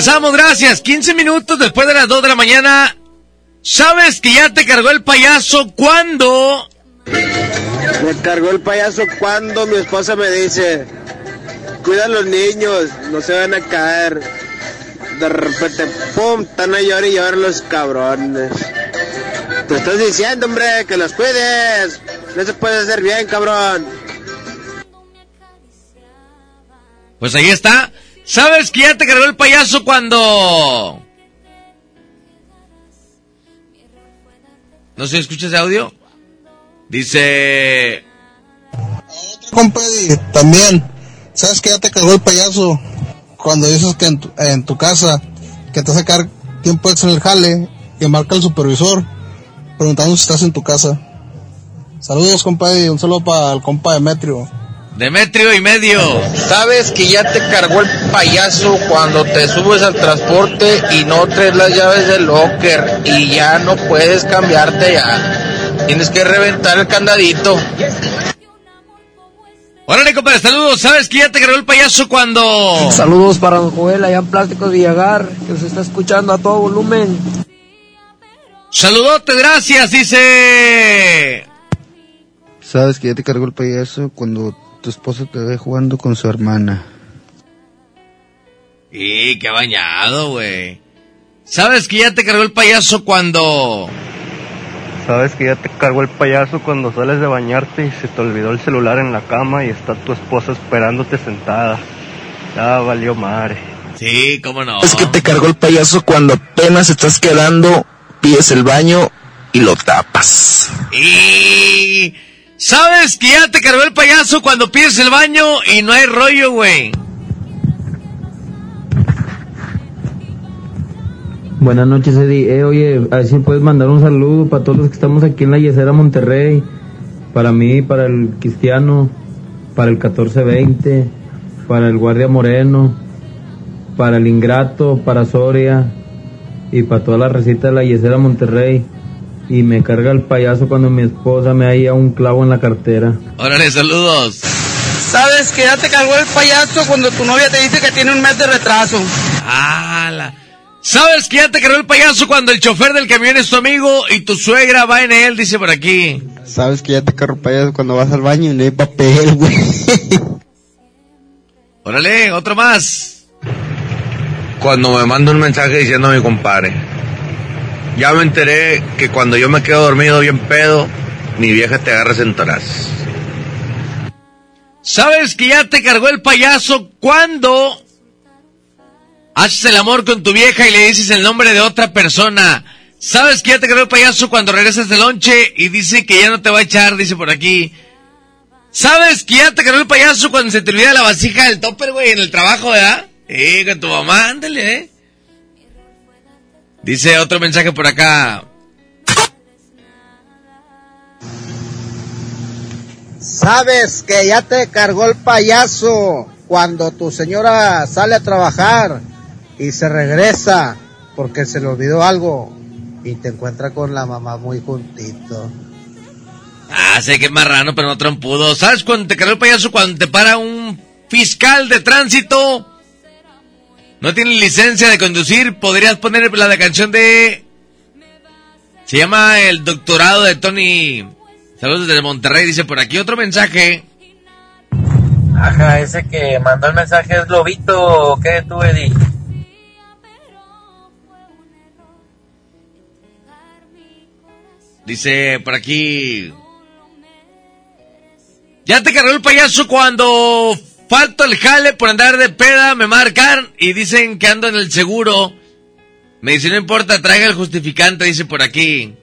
Regresamos, gracias. 15 minutos después de las 2 de la mañana. ¿Sabes que ya te cargó el payaso cuando? Me cargó el payaso cuando mi esposa me dice, cuida a los niños, no se van a caer. De repente, pum, están a llorar y llorar los cabrones. Te estás diciendo, hombre, que los cuides. No se puede hacer bien, cabrón. Pues ahí está. ¿Sabes que ya te cargó el payaso cuando? No sé, ¿escuchas ese audio? Dice... Compa Eddie, también, ¿sabes que ya te cagó el payaso? Cuando dices que en tu, casa, que te vas a sacar tiempo extra en el jale, que marca el supervisor, preguntando si estás en tu casa. Saludos, compa Eddie, un saludo para el compa Demetrio. Demetrio y medio. Sabes que ya te cargó el payaso cuando te subes al transporte y no traes las llaves del locker y ya no puedes cambiarte ya. Tienes que reventar el candadito. Órale, compadre, saludos. ¿Sabes que ya te cargó el payaso cuando? Saludos para don Joel allá en Plásticos Villagar, que se está escuchando a todo volumen. Saludote, gracias, dice... Sabes que ya te cargó el payaso cuando tu esposa te ve jugando con su hermana. Y qué bañado, güey. ¿Sabes que ya te cargó el payaso cuando... Sabes que ya te cargó el payaso cuando sales de bañarte y se te olvidó el celular en la cama y está tu esposa esperándote sentada. Ya valió madre. Sí, cómo no. Es que te cargó el payaso cuando apenas estás quedando, pides el baño y lo tapas. Y... ¿Sabes que ya te cargó el payaso cuando pides el baño y no hay rollo, güey? Buenas noches, Eddie. Eh, oye, a ver si puedes mandar un saludo para todos los que estamos aquí en la Yesera Monterrey. Para mí, para el Cristiano, para el 1420, para el Guardia Moreno, para el Ingrato, para Soria y para toda la recita de la Yesera Monterrey. Y me carga el payaso cuando mi esposa me halla un clavo en la cartera. Órale, saludos. Sabes que ya te cargó el payaso cuando tu novia te dice que tiene un mes de retraso. ¡Hala! ¿Sabes que ya te cargó el payaso cuando el chofer del camión es tu amigo y tu suegra va en él? Dice por aquí. Sabes que ya te cargó el payaso cuando vas al baño y no hay papel, güey. Órale, otro más. Cuando me manda un mensaje diciendo a mi compadre, ya me enteré que cuando yo me quedo dormido bien pedo, mi vieja te agarra sentarás. ¿Sabes que ya te cargó el payaso cuando haces el amor con tu vieja y le dices el nombre de otra persona? ¿Sabes que ya te cargó el payaso cuando regresas de lonche y dice que ya no te va a echar? Dice por aquí. ¿Sabes que ya te cargó el payaso cuando se te olvida la vasija del topper, güey, en el trabajo, verdad? Eh, con tu mamá, ándale, eh. Dice otro mensaje por acá. Sabes que ya te cargó el payaso cuando tu señora sale a trabajar y se regresa porque se le olvidó algo y te encuentra con la mamá muy juntito. Ah, sé que es marrano, pero no trompudo. ¿Sabes cuando te cargó el payaso? Cuando te para un fiscal de tránsito. No tiene licencia de conducir. Podrías poner la canción de... Se llama El Doctorado de Tony. Saludos desde Monterrey. Dice por aquí otro mensaje. Ajá, ese que mandó el mensaje es Lobito, ¿o qué tú, Eddie? Dice por aquí. Ya te cargó el payaso cuando falto el jale por andar de peda, me marcan y dicen que ando en el seguro. Me dice, no importa, traiga el justificante, dice por aquí.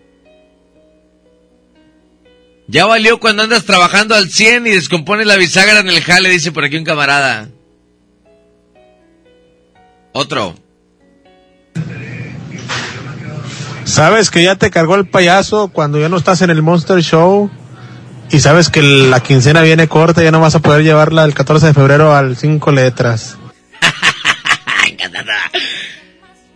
Ya valió cuando andas trabajando al 100 y descompones la bisagra en el jale, dice por aquí un camarada. Otro. Sabes que ya te cargó el payaso cuando ya no estás en el Monster Show y sabes que la quincena viene corta ya no vas a poder llevarla el 14 de febrero al 5 letras.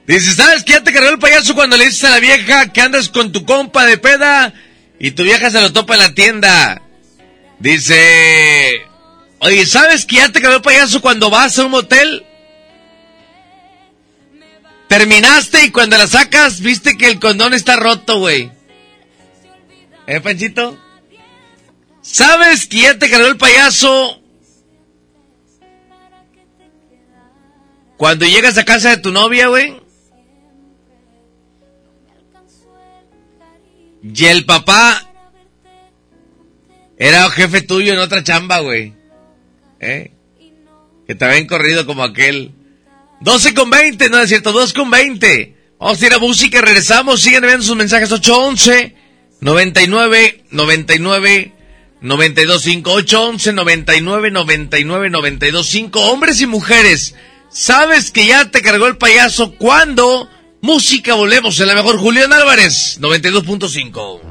Dice, ¿sabes que ya te cargó el payaso cuando le dices a la vieja que andas con tu compa de peda y tu vieja se lo topa en la tienda? Dice, oye, ¿sabes que ya te cargó el payaso cuando vas a un motel? Terminaste y cuando la sacas, viste que el condón está roto, güey. ¿Eh, Panchito? ¿Sabes que ya te cargó el payaso? Cuando llegas a casa de tu novia, güey. Y el papá era jefe tuyo en otra chamba, güey. ¿Eh? Que te habían corrido como aquel. 12 con 20, no es cierto, 2 con 20. Vamos a ir a música, regresamos, siguen enviando sus mensajes 811 99 99 925 811 99 99 925 hombres y mujeres. ¿Sabes que ya te cargó el payaso cuando música volvemos en la mejor Julián Álvarez 92.5?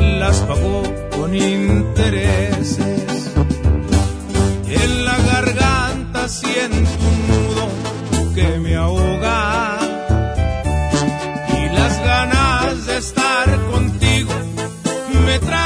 Las pagó con intereses. En la garganta siento un nudo que me ahoga y las ganas de estar contigo me traicionan.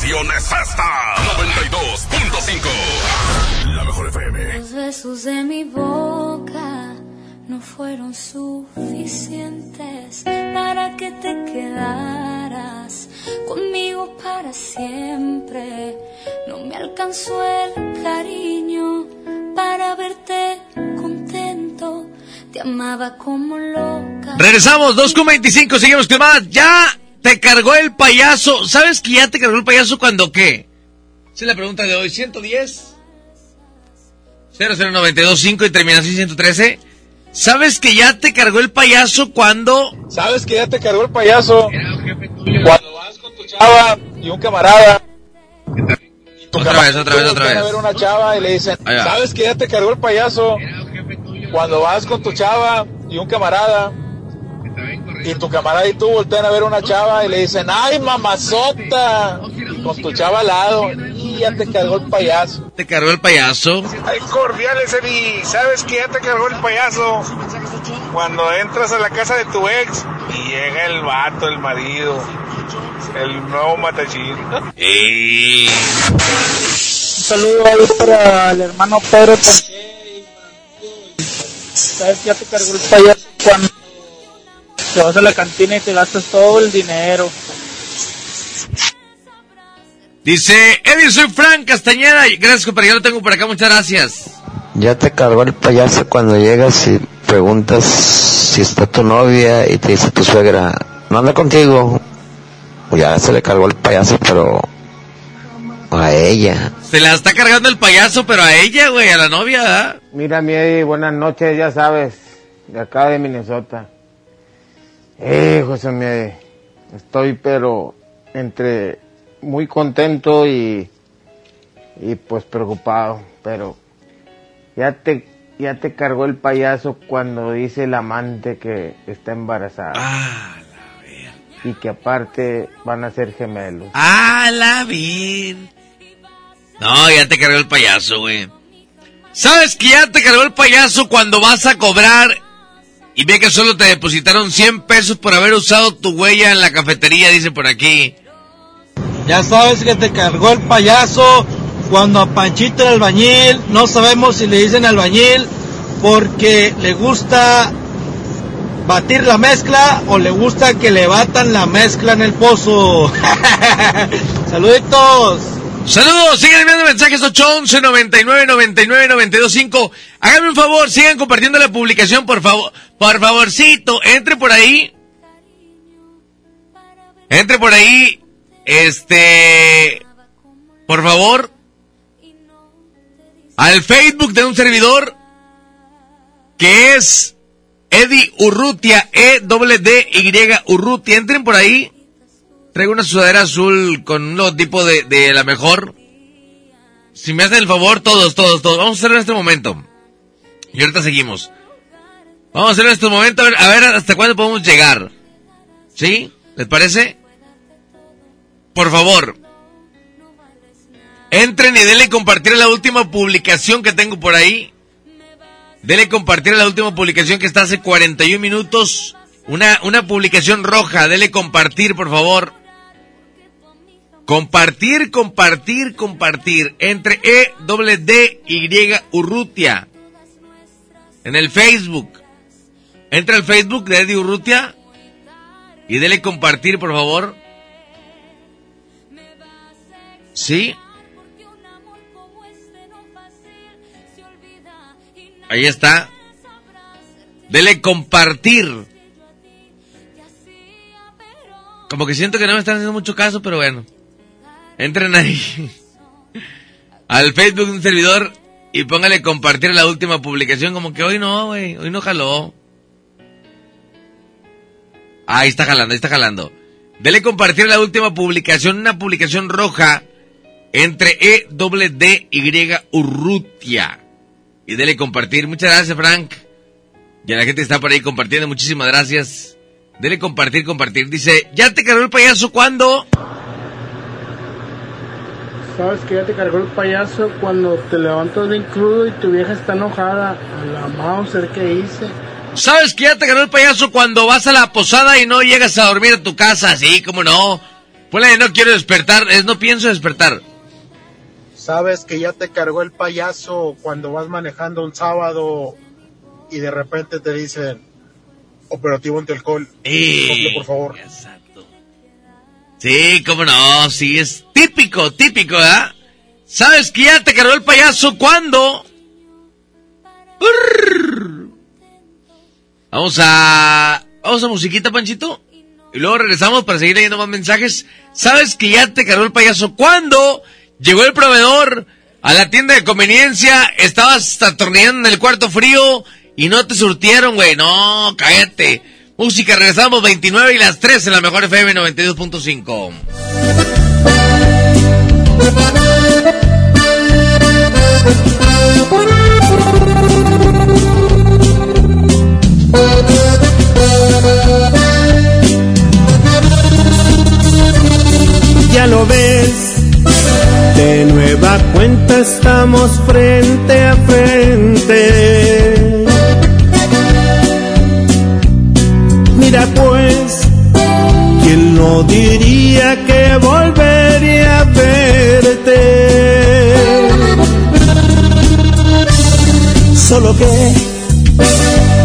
Estación es esta. 92.5. La mejor FM. Los besos de mi boca no fueron suficientes para que te quedaras conmigo para siempre. No me alcanzó el cariño para verte contento. Te amaba como loca. Regresamos, 2.25, seguimos con más. Ya te cargó el payaso. ¿Sabes que ya te cargó el payaso cuando qué? Esa es la pregunta de hoy. 110 00925 y terminación 113. ¿Sabes que ya te cargó el payaso cuando... ¿Sabes que ya te cargó el payaso? Cuando vas con tu chava y un camarada. y tu Otra camarada vez, otra vez, otra vez. a ver una chava y le dicen. ¿sabes que ya te cargó el payaso? Cuando vas con tu chava y un camarada. Y tu camarada y tú voltean a ver una chava y le dicen, ¡ay, mamazota! Y con tu chava al lado, y ya te cargó el payaso. Te cargó el payaso. Ay, cordiales, Eddie. ¿Sabes que ya te cargó el payaso? Cuando entras a la casa de tu ex y llega el vato, el marido, el nuevo matachín. Eh, Un saludo ahí para el hermano Pedro. Sabes que ya te cargó el payaso cuando te vas a la cantina y te gastas todo el dinero. Dice, Eddie, soy Frank Castañeda. Gracias, compañero. Lo tengo por acá. Muchas gracias. Ya te cargó el payaso cuando llegas y preguntas si está tu novia y te dice tu suegra, no anda contigo. Ya se le cargó el payaso, pero a ella. Se la está cargando el payaso, pero a ella, güey, a la novia. Mira, mi Eddie, buenas noches, ya sabes, de acá de Minnesota. Eh, José Eddie, estoy pero entre muy contento y, y pues preocupado, pero ya te, ya te cargó el payaso cuando dice el amante que está embarazada. Ah, Y que aparte van a ser gemelos. A la ver. No, ya te cargó el payaso, güey. ¿Sabes que ya te cargó el payaso cuando vas a cobrar y ve que solo te depositaron 100 pesos por haber usado tu huella en la cafetería, dice por aquí? Ya sabes que te cargó el payaso cuando a Panchito el albañil, no sabemos si le dicen albañil porque le gusta batir la mezcla o le gusta que le batan la mezcla en el pozo. Saluditos. Saludos, sigan enviando mensajes 811 99 99 925. Háganme un favor, sigan compartiendo la publicación, por favor. Por favorcito, entre por ahí. Entre por ahí. Este. Por favor. Al Facebook de un servidor. Que es Eddie Urrutia. E W D Y Urrutia. Entren por ahí. Traigo una sudadera azul con un logotipo de, de la mejor. Si me hacen el favor, todos, todos, todos. Vamos a hacerlo en este momento. Y ahorita seguimos. Vamos a hacerlo en este momento, a ver, a ver hasta cuándo podemos llegar. ¿Sí? ¿Les parece? Por favor. Entren y denle compartir la última publicación que tengo por ahí. Denle compartir la última publicación que está hace 41 minutos. Una, una publicación roja. Denle compartir, por favor. Compartir, compartir, compartir. Entre E, doble D, Y, Urrutia. En el Facebook. Entra al Facebook de Eddie Urrutia. Y dele compartir, por favor. ¿Sí? Ahí está. Dele compartir. Como que siento que no me están haciendo mucho caso, pero bueno. Entren ahí. Al Facebook de un servidor y póngale compartir la última publicación. Como que hoy no, güey. Hoy no jaló. Ahí está jalando, ahí está jalando. Dele compartir la última publicación, una publicación roja entre E, doble D, Y, Urrutia. Y dele compartir. Muchas gracias, Frank. Y a la gente está por ahí compartiendo, muchísimas gracias. Dele compartir, compartir. Dice, ¿ya te cargó el payaso cuándo? Sabes que ya te cargó el payaso cuando te levantas bien crudo y tu vieja está enojada. A la Mauser que hice. ¿Sabes que ya te ganó el payaso cuando vas a la posada y no llegas a dormir a tu casa? Sí, cómo no. Ponle no quiero despertar, es no pienso despertar. Sabes que ya te cargó el payaso cuando vas manejando un sábado y de repente te dicen operativo ante alcohol. Eh, por favor. Sí, cómo no, sí, es típico, típico, ¿verdad? ¿Sabes que ya te cargó el payaso cuando? Urr. Vamos a... Vamos a musiquita, Panchito. Y luego regresamos para seguir leyendo más mensajes. ¿Sabes que ya te cargó el payaso cuando llegó el proveedor a la tienda de conveniencia? Estabas atornillando en el cuarto frío y no te surtieron, güey. No, cállate. Música, regresamos 29 y las 3 en la mejor FM 92.5. Lo ves, de nueva cuenta estamos frente a frente. Mira pues, ¿quién no diría que volvería a verte? Solo que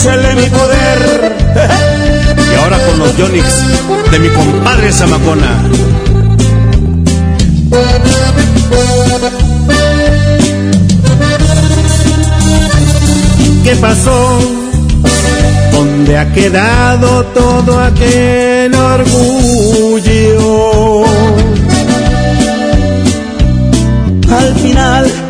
Échale mi poder. Y ahora con los Yonix de mi compadre Zamacona. ¿Qué pasó? ¿Dónde ha quedado todo aquel orgullo? Al final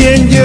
quien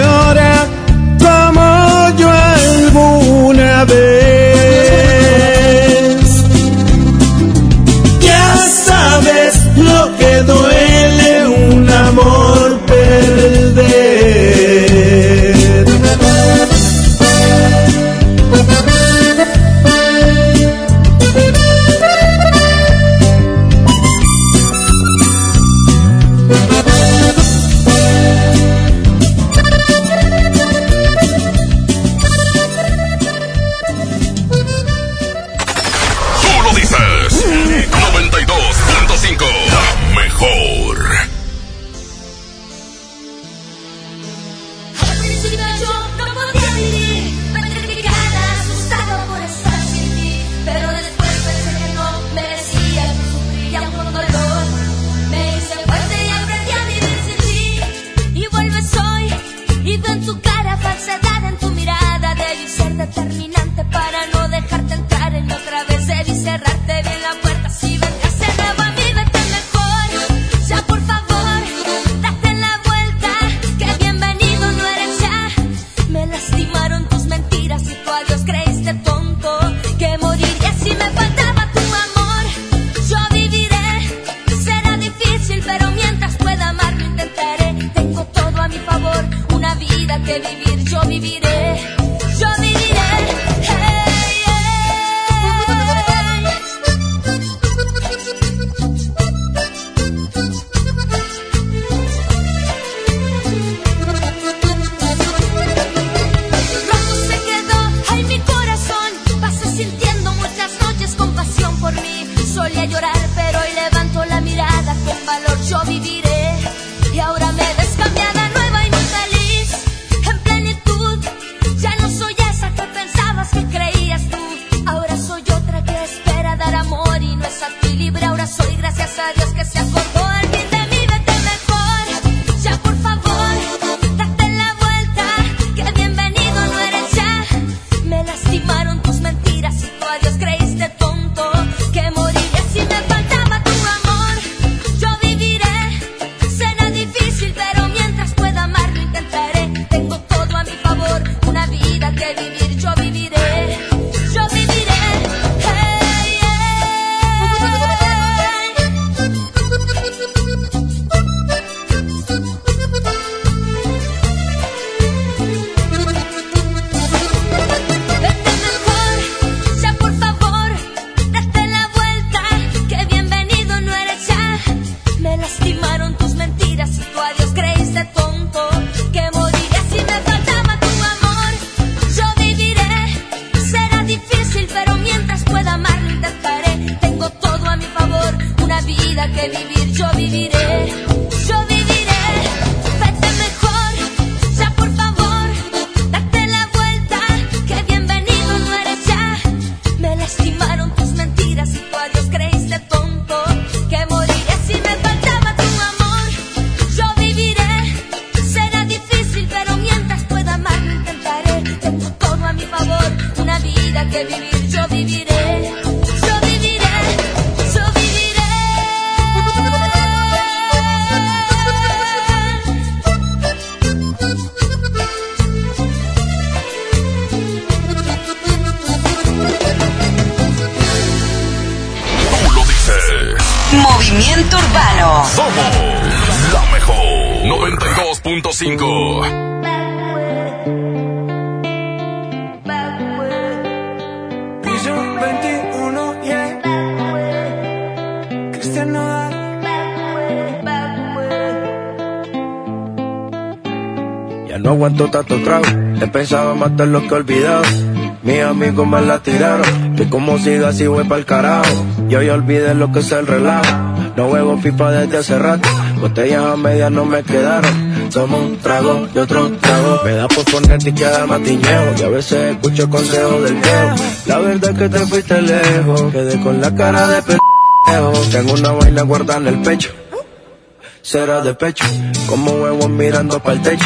matar lo que olvidado. Mis amigos me la tiraron, que como siga así voy pa'l carajo. Yo ya olvidé lo que es el relajo, no huevo pipa desde hace rato. Botellas a medias no me quedaron, somos un trago y otro trago. Me da por ponerte y queda matiñeo, y a veces escucho consejos del viejo. La verdad es que te fuiste lejos, quedé con la cara de pendejo. Tengo una vaina guardada en el pecho, será de pecho, como huevos mirando pa'l techo.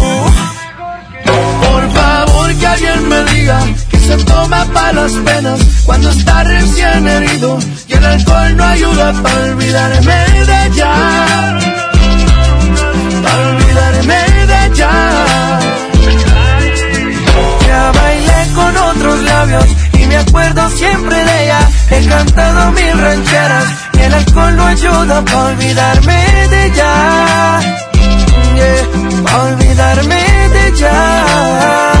Toma para las penas cuando está recién herido y el alcohol no ayuda para olvidarme de ella. Para olvidarme de ella. Ya bailé con otros labios y me acuerdo siempre de ella. He cantado mil rancheras y el alcohol no ayuda para olvidarme de ella. Yeah, olvidarme de ella.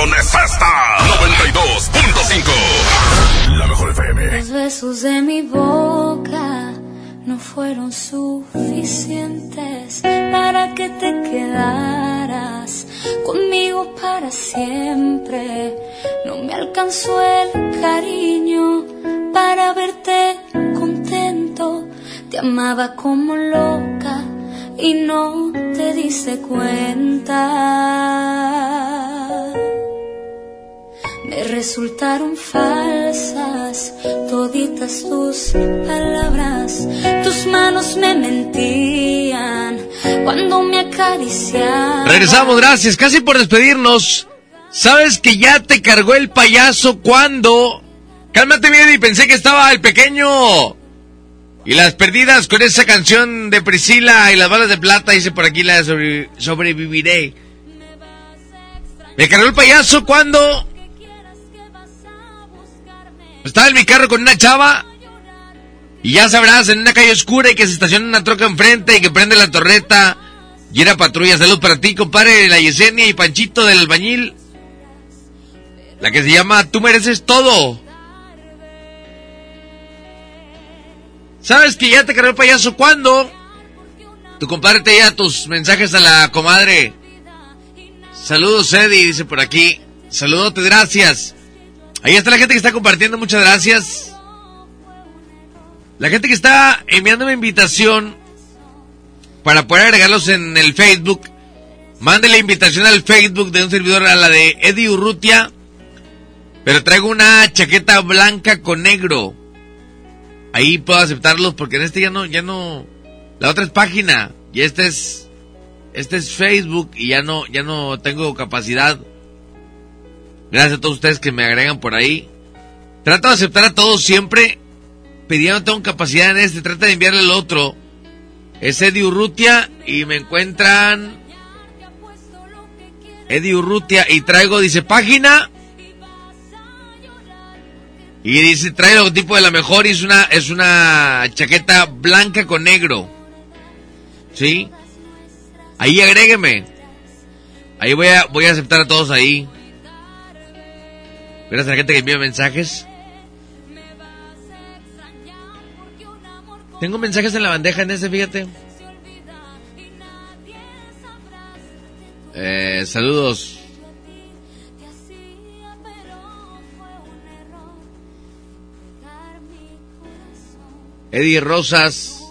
Estación es esta. 92.5. La mejor FM. Los besos de mi boca no fueron suficientes para que te quedaras conmigo para siempre. No me alcanzó el cariño para verte contento. Te amaba como loca y no te diste cuenta. Me resultaron falsas toditas tus palabras. Tus manos me mentían cuando me acariciaban. Regresamos, gracias. Casi por despedirnos. ¿Sabes que ya te cargó el payaso cuando... Cálmate, miedo y pensé que estaba el pequeño. Y las perdidas con esa canción de Priscila y las balas de plata, dice por aquí la de sobre- sobreviviré. Me cargó el payaso cuando... Estaba en mi carro con una chava. Y ya sabrás, en una calle oscura y que se estaciona una troca enfrente y que prende la torreta. Y era patrulla. Salud para ti, compadre, la Yesenia y Panchito del albañil. La que se llama Tú mereces todo. ¿Sabes que ya te cargó el payaso cuando? Tu compadre te lleva tus mensajes a la comadre. Saludos, Eddie, dice por aquí. Saludote, gracias. Ahí está la gente que está compartiendo, muchas gracias. La gente que está enviándome invitación para poder agregarlos en el Facebook. Mande la invitación al Facebook de un servidor a la de Eddie Urrutia. Pero traigo una chaqueta blanca con negro. Ahí puedo aceptarlos porque en este ya no, ya no. La otra es página y este es, este es Facebook y ya no, ya no tengo capacidad. Gracias a todos ustedes que me agregan por ahí. Trato de aceptar a todos siempre. No tengo capacidad en este. Trata de enviarle el otro. Es Eddie Urrutia y me encuentran. Eddie Urrutia y traigo, dice, página. Y dice, trae el logotipo de la mejor y es una, es una chaqueta blanca con negro. ¿Sí? Ahí agrégueme. Ahí voy a, voy a aceptar a todos ahí. Gracias a la gente que envía mensajes. Tengo mensajes en la bandeja en ese, fíjate. Eh, saludos. Eddie Rosas,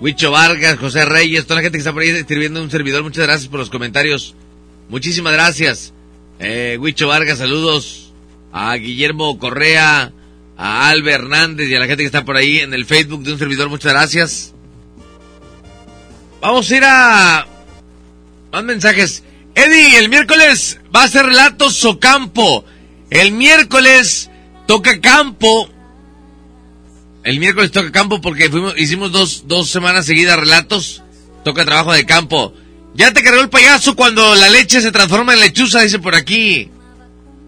Huicho Vargas, José Reyes, toda la gente que está por ahí escribiendo un servidor, muchas gracias por los comentarios. Muchísimas gracias. Eh, Huicho Vargas, saludos a Guillermo Correa, a Albe Hernández y a la gente que está por ahí en el Facebook de un servidor, muchas gracias. Vamos a ir a más mensajes. Eddie, el miércoles va a ser relatos o campo. El miércoles toca campo. El miércoles toca campo porque fuimos, hicimos dos, dos semanas seguidas relatos. Toca trabajo de campo. Ya te cargó el payaso cuando la leche se transforma en lechuza, dice por aquí.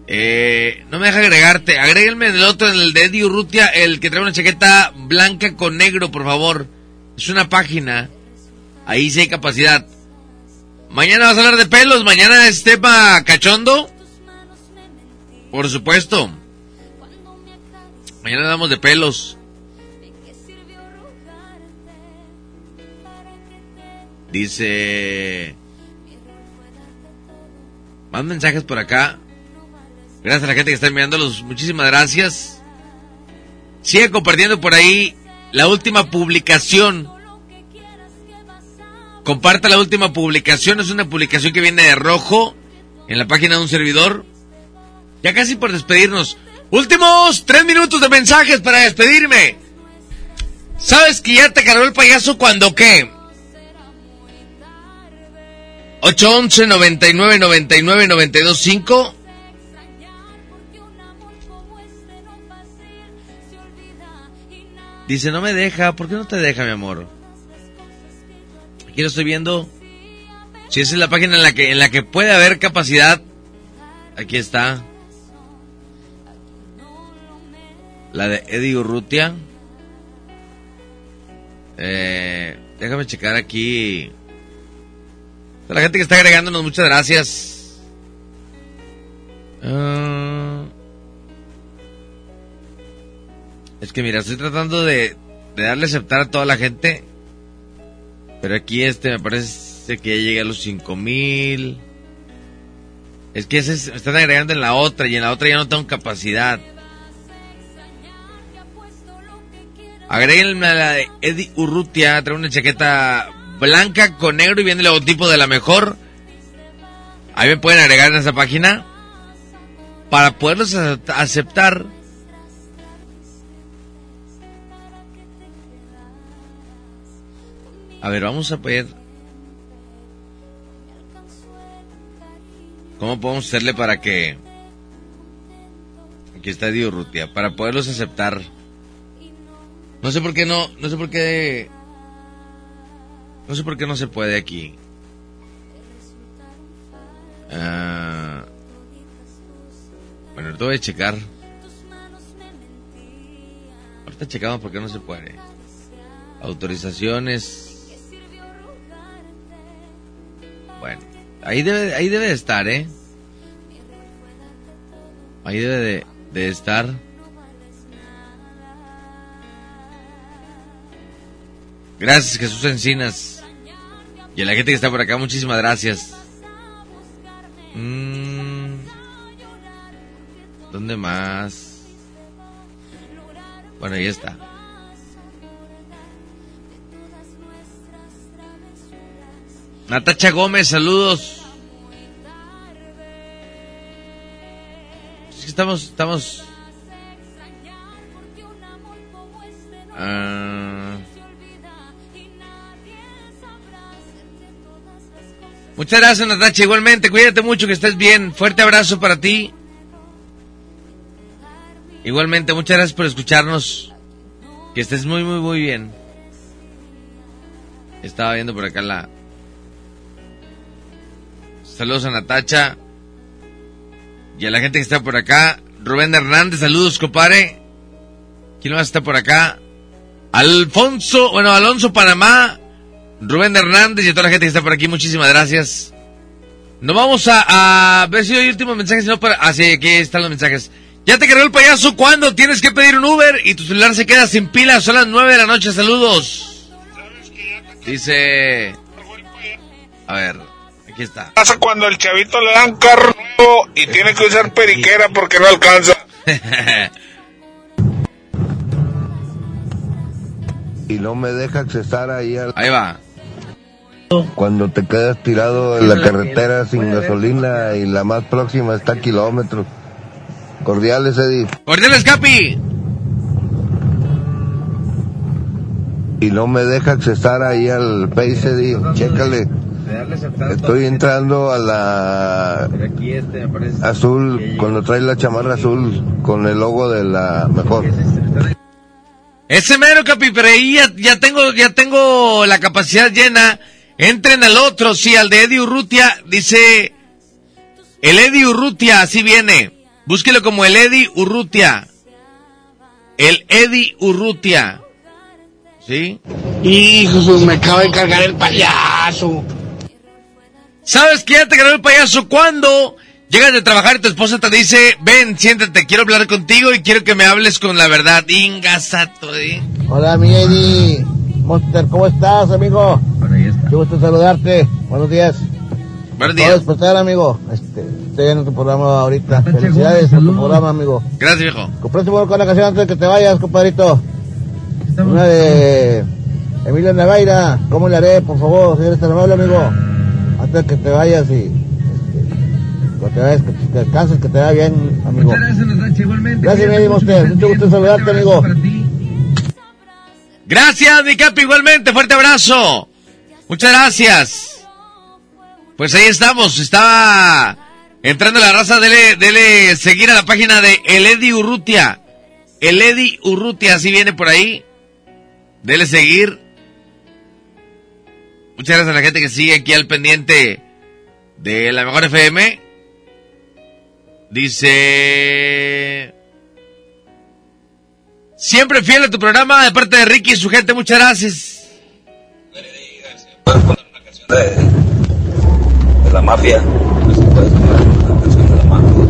Eh, no me deja agregarte. Agréguenme en el otro, en el de Eddie Urrutia, el que trae una chaqueta blanca con negro, por favor. Es una página. Ahí sí hay capacidad. Mañana vas a hablar de pelos, mañana es cachondo. Por supuesto. Mañana hablamos de pelos. Dice... Más mensajes por acá. Gracias a la gente que está enviándolos. Muchísimas gracias. Sigue compartiendo por ahí la última publicación. Comparta la última publicación. Es una publicación que viene de rojo en la página de un servidor. Ya casi por despedirnos. Últimos tres minutos de mensajes para despedirme. ¿Sabes que ya te cargó el payaso cuando qué? 811 99 99 92 5 Dice, no me deja. ¿Por qué no te deja, mi amor? Aquí lo estoy viendo. Si esa es la página en la que, en la que puede haber capacidad. Aquí está. La de Eddie Urrutia. Eh, déjame checar aquí. la gente que está agregándonos, muchas gracias. Ah. Es que mira, estoy tratando de, de darle aceptar a toda la gente. Pero aquí este me parece que ya llegué a los 5000. Es que ese me están agregando en la otra y en la otra ya no tengo capacidad. Agreguen a la de Eddie Urrutia, trae una chaqueta blanca con negro y viene el logotipo de la mejor. Ahí me pueden agregar en esa página. Para poderlos aceptar A ver, vamos a ver. ¿Cómo podemos hacerle para que... Aquí está Diurrutia, para poderlos aceptar. No sé por qué no, no sé por qué... No sé por qué no se puede aquí. Ah, bueno, ahorita voy a checar. Ahorita checamos por qué no se puede. Autorizaciones. Bueno, ahí debe, ahí debe de estar, ¿eh? Ahí debe de, estar. Gracias Jesús Encinas. Y a la gente que está por acá, muchísimas gracias. Mm. ¿Dónde más? Bueno, ahí está. Natacha Gómez, saludos. Es que estamos, estamos. Ah. Muchas gracias, Natacha. Igualmente, cuídate mucho, que estés bien. Fuerte abrazo para ti. Igualmente, muchas gracias por escucharnos. Que estés muy, muy, muy bien. Estaba viendo por acá la, Saludos a Natacha. Y a la gente que está por acá. Rubén Hernández, saludos, compadre. ¿Quién más está por acá? Alfonso, bueno, Alonso Panamá. Rubén Hernández y a toda la gente que está por aquí, muchísimas gracias. No vamos a, ver si hoy último mensaje, sino para... Ah, sí, aquí están los mensajes. Ya te cargó el payaso cuando tienes que pedir un Uber y tu celular se queda sin pila. Son las nueve de la noche, saludos. Dice... A ver. Aquí está. Pasa cuando el chavito le dan carro y tiene que usar periquera porque no alcanza. y no me deja accesar ahí al... Ahí va. Cuando te quedas tirado en la carretera sin gasolina y la más próxima está a kilómetros. Cordiales, Eddie. Cordiales, Capi. Y no me deja accesar ahí al Face, Eddie. Chécale. Estoy entrando a la azul, cuando trae la chamarra azul con el logo de la mejor. Ese mero capi, pero ahí ya, tengo, ya tengo la capacidad llena. Entren al otro, sí, al de Eddie Urrutia, dice, el Eddie Urrutia, así viene. Búsquelo como el Eddie Urrutia. El Eddie Urrutia. ¿Sí? Hijo, me acaba de cargar el payaso. ¿Sabes que ya te ganó el payaso cuando llegas de trabajar y tu esposa te dice, ven, siéntate, quiero hablar contigo y quiero que me hables con la verdad? Ingasato, ¿eh? Hola, mi Eddie. Monster, ¿cómo estás, amigo? Qué gusto saludarte. Buenos días. Buenos días. despertar, amigo. Este, estoy en tu programa ahorita. Felicidades por tu programa, amigo. Gracias, viejo. Compraste con la canción antes de que te vayas, compadrito. Una de Emilio Nevaira. ¿Cómo le haré, por favor, si eres tan amable, amigo? Antes de que te vayas y... Este, cuando te vayas, que te descanses, que te vaya bien, amigo. Muchas gracias, Nacho, igualmente. Gracias, mi Monster. Mucho gusto saludarte, amigo. Gracias, mi capi, igualmente. Fuerte abrazo. Muchas gracias. Pues ahí estamos. Estaba entrando la raza. Dele, dele seguir a la página de El Edi Urrutia. El Edi Urrutia, así viene por ahí. Dele seguir. Muchas gracias a la gente que sigue aquí al pendiente de la mejor FM. Dice... Siempre fiel a tu programa de parte de Ricky y su gente, muchas gracias. ¿Puedes poner una canción de, la mafia? ¿Puedes poner una canción de la mafia?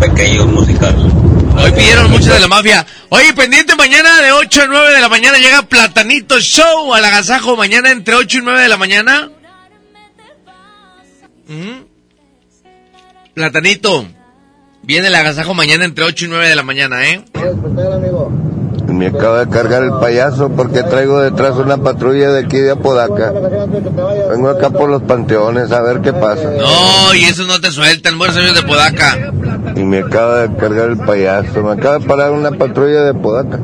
De pequeño musical. Hoy pidieron mucho de la mafia. Oye, pendiente mañana de 8 a 9 de la mañana llega Platanito Show al agasajo. Mañana entre 8 y 9 de la mañana. Ujú. Platanito. Viene el agasajo mañana entre 8 y 9 de la mañana, ¿eh? Me acaba de cargar el payaso porque traigo detrás una patrulla de aquí de Apodaca. Vengo acá por los panteones a ver qué pasa. No, y eso no te sueltan, buenos años de Podaca. Y me acaba de cargar el payaso. Me acaba de parar una patrulla de Podaca.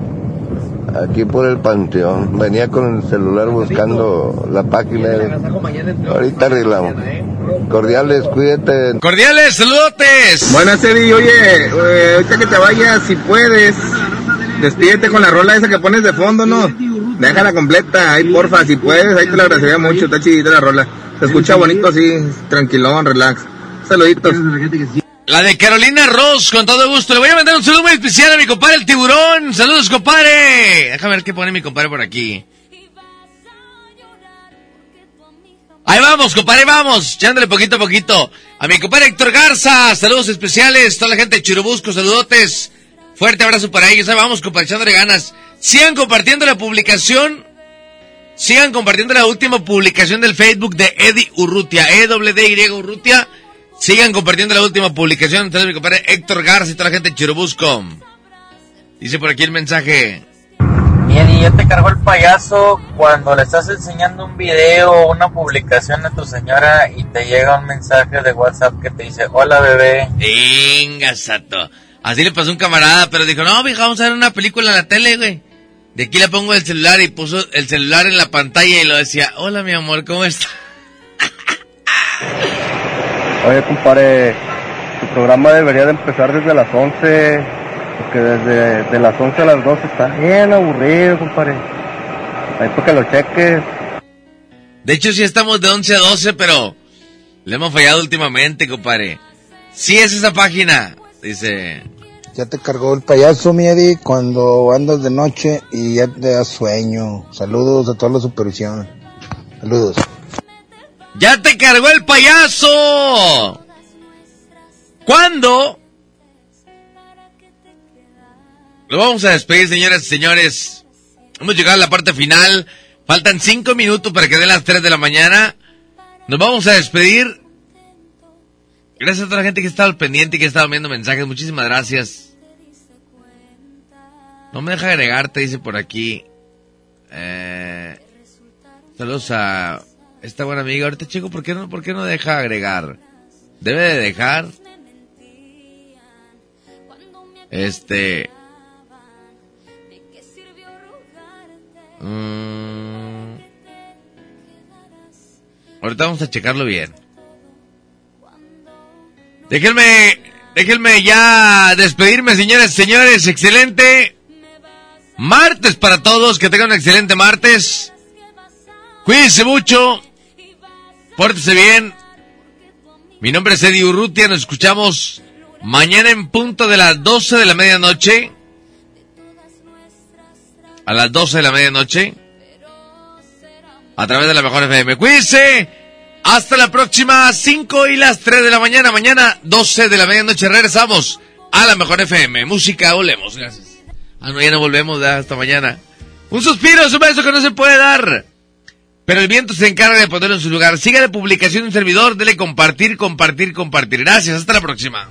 Aquí por el panteón. Venía con el celular buscando la página. Ahorita arreglamos. Cordiales, cuídate. Cordiales, saludotes. Buenas, Eddie. Oye, eh, ahorita que te vayas, si puedes, despídete con la rola esa que pones de fondo, ¿no? Déjala completa, ahí porfa, si puedes, ahí te la agradecería mucho, está chidita la rola. Se escucha bonito así, tranquilón, relax. Saluditos. La de Carolina Ross, con todo gusto. Le voy a mandar un saludo muy especial a mi compadre el tiburón. Saludos, compadre. Déjame ver qué pone mi compadre por aquí. Ahí vamos, compadre, vamos. Echándole poquito a poquito. A mi compadre Héctor Garza, saludos especiales. Toda la gente de Churubusco, saludotes. Fuerte abrazo para ellos. Ahí vamos, compadre, echándole ganas. Sigan compartiendo la publicación. Sigan compartiendo la última publicación del Facebook de Eddie Urrutia. E D Y Urrutia. Sigan compartiendo la última publicación. Entonces, mi compadre Héctor Garza y toda la gente de Churubusco. Dice por aquí el mensaje. Y Eddie, ya te cargó el payaso cuando le estás enseñando un video o una publicación a tu señora y te llega un mensaje de WhatsApp que te dice, hola bebé. Venga, sato. Así le pasó a un camarada, pero dijo, no, vieja, vamos a ver una película en la tele, güey. De aquí le pongo el celular y puso el celular en la pantalla y lo decía, hola mi amor, ¿cómo estás? Oye, compadre, tu programa debería de empezar desde las 11, porque desde de las 11 a las 12 está bien aburrido, compadre. Ahí para que lo cheques. De hecho, sí estamos de 11 a 12, pero le hemos fallado últimamente, compadre. Sí es esa página, dice. Ya te cargó el payaso, mi Eddie, cuando andas de noche y ya te da sueño. Saludos a toda la supervisión. Saludos. ¡Ya te cargó el payaso! ¿Cuándo? Lo vamos a despedir, señoras y señores. Hemos llegado a la parte final. Faltan cinco minutos para que den las 3 de la mañana. Nos vamos a despedir. Gracias a toda la gente que estado al pendiente y que estado viendo mensajes. Muchísimas gracias. No me deja agregarte, dice por aquí. Eh, saludos a esta buena amiga. Ahorita, chico, ¿por qué no, por qué no deja agregar? Debe de dejar. Este. Mm, ahorita vamos a checarlo bien. Déjenme, déjenme ya despedirme, señoras y señores. Excelente martes para todos. Que tengan un excelente martes. Cuídense mucho. Pórtese bien. Mi nombre es Eddie Urrutia. Nos escuchamos mañana en punto de las 12 de la medianoche. A las 12 de la medianoche. a través de la mejor FM. Cuídense. Hasta la próxima 5 y las 3 de la mañana. Mañana 12 de la medianoche regresamos a la mejor FM. Música, volvemos. Gracias. Ah, no, ya no volvemos. hasta mañana. Un suspiro, es un beso que no se puede dar. Pero el viento se encarga de ponerlo en su lugar. Siga de publicación un servidor. Dele compartir, compartir, compartir. Gracias. Hasta la próxima.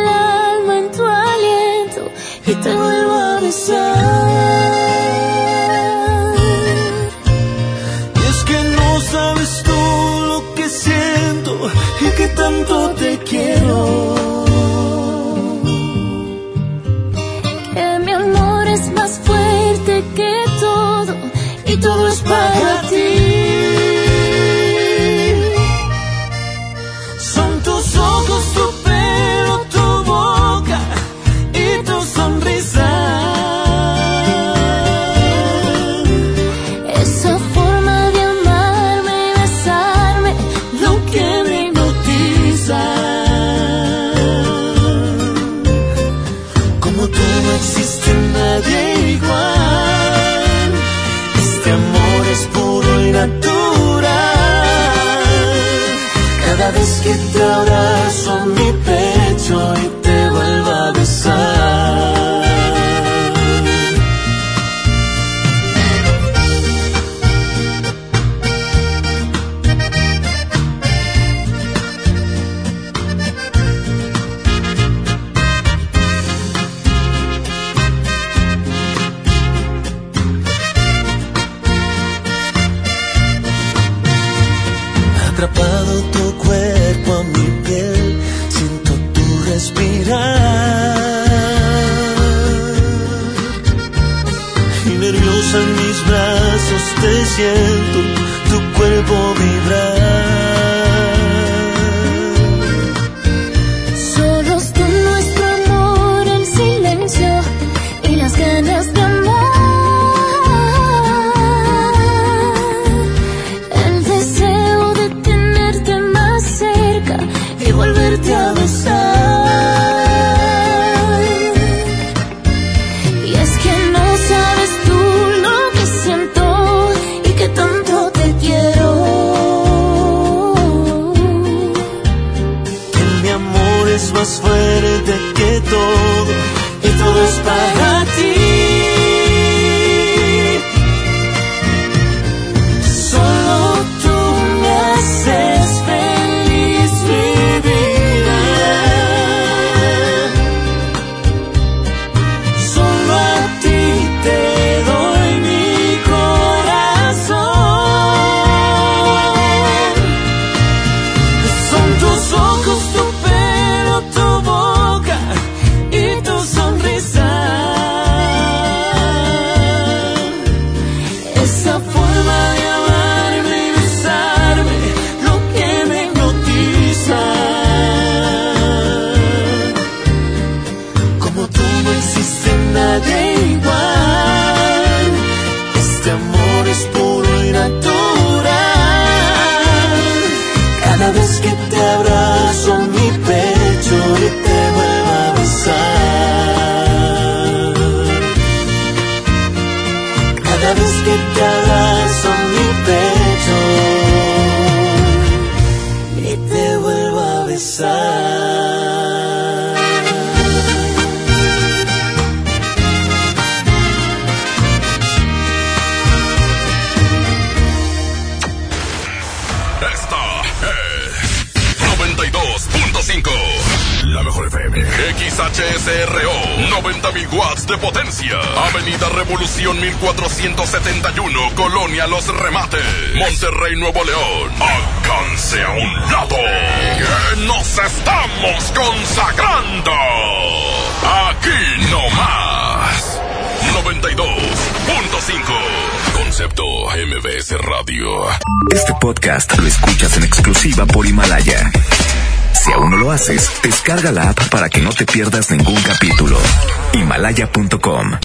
y te vuelvo a besar. Y es que no sabes tú lo que siento y que tanto te quiero. Que mi amor es más fuerte que todo y todo es para ti. Cada vez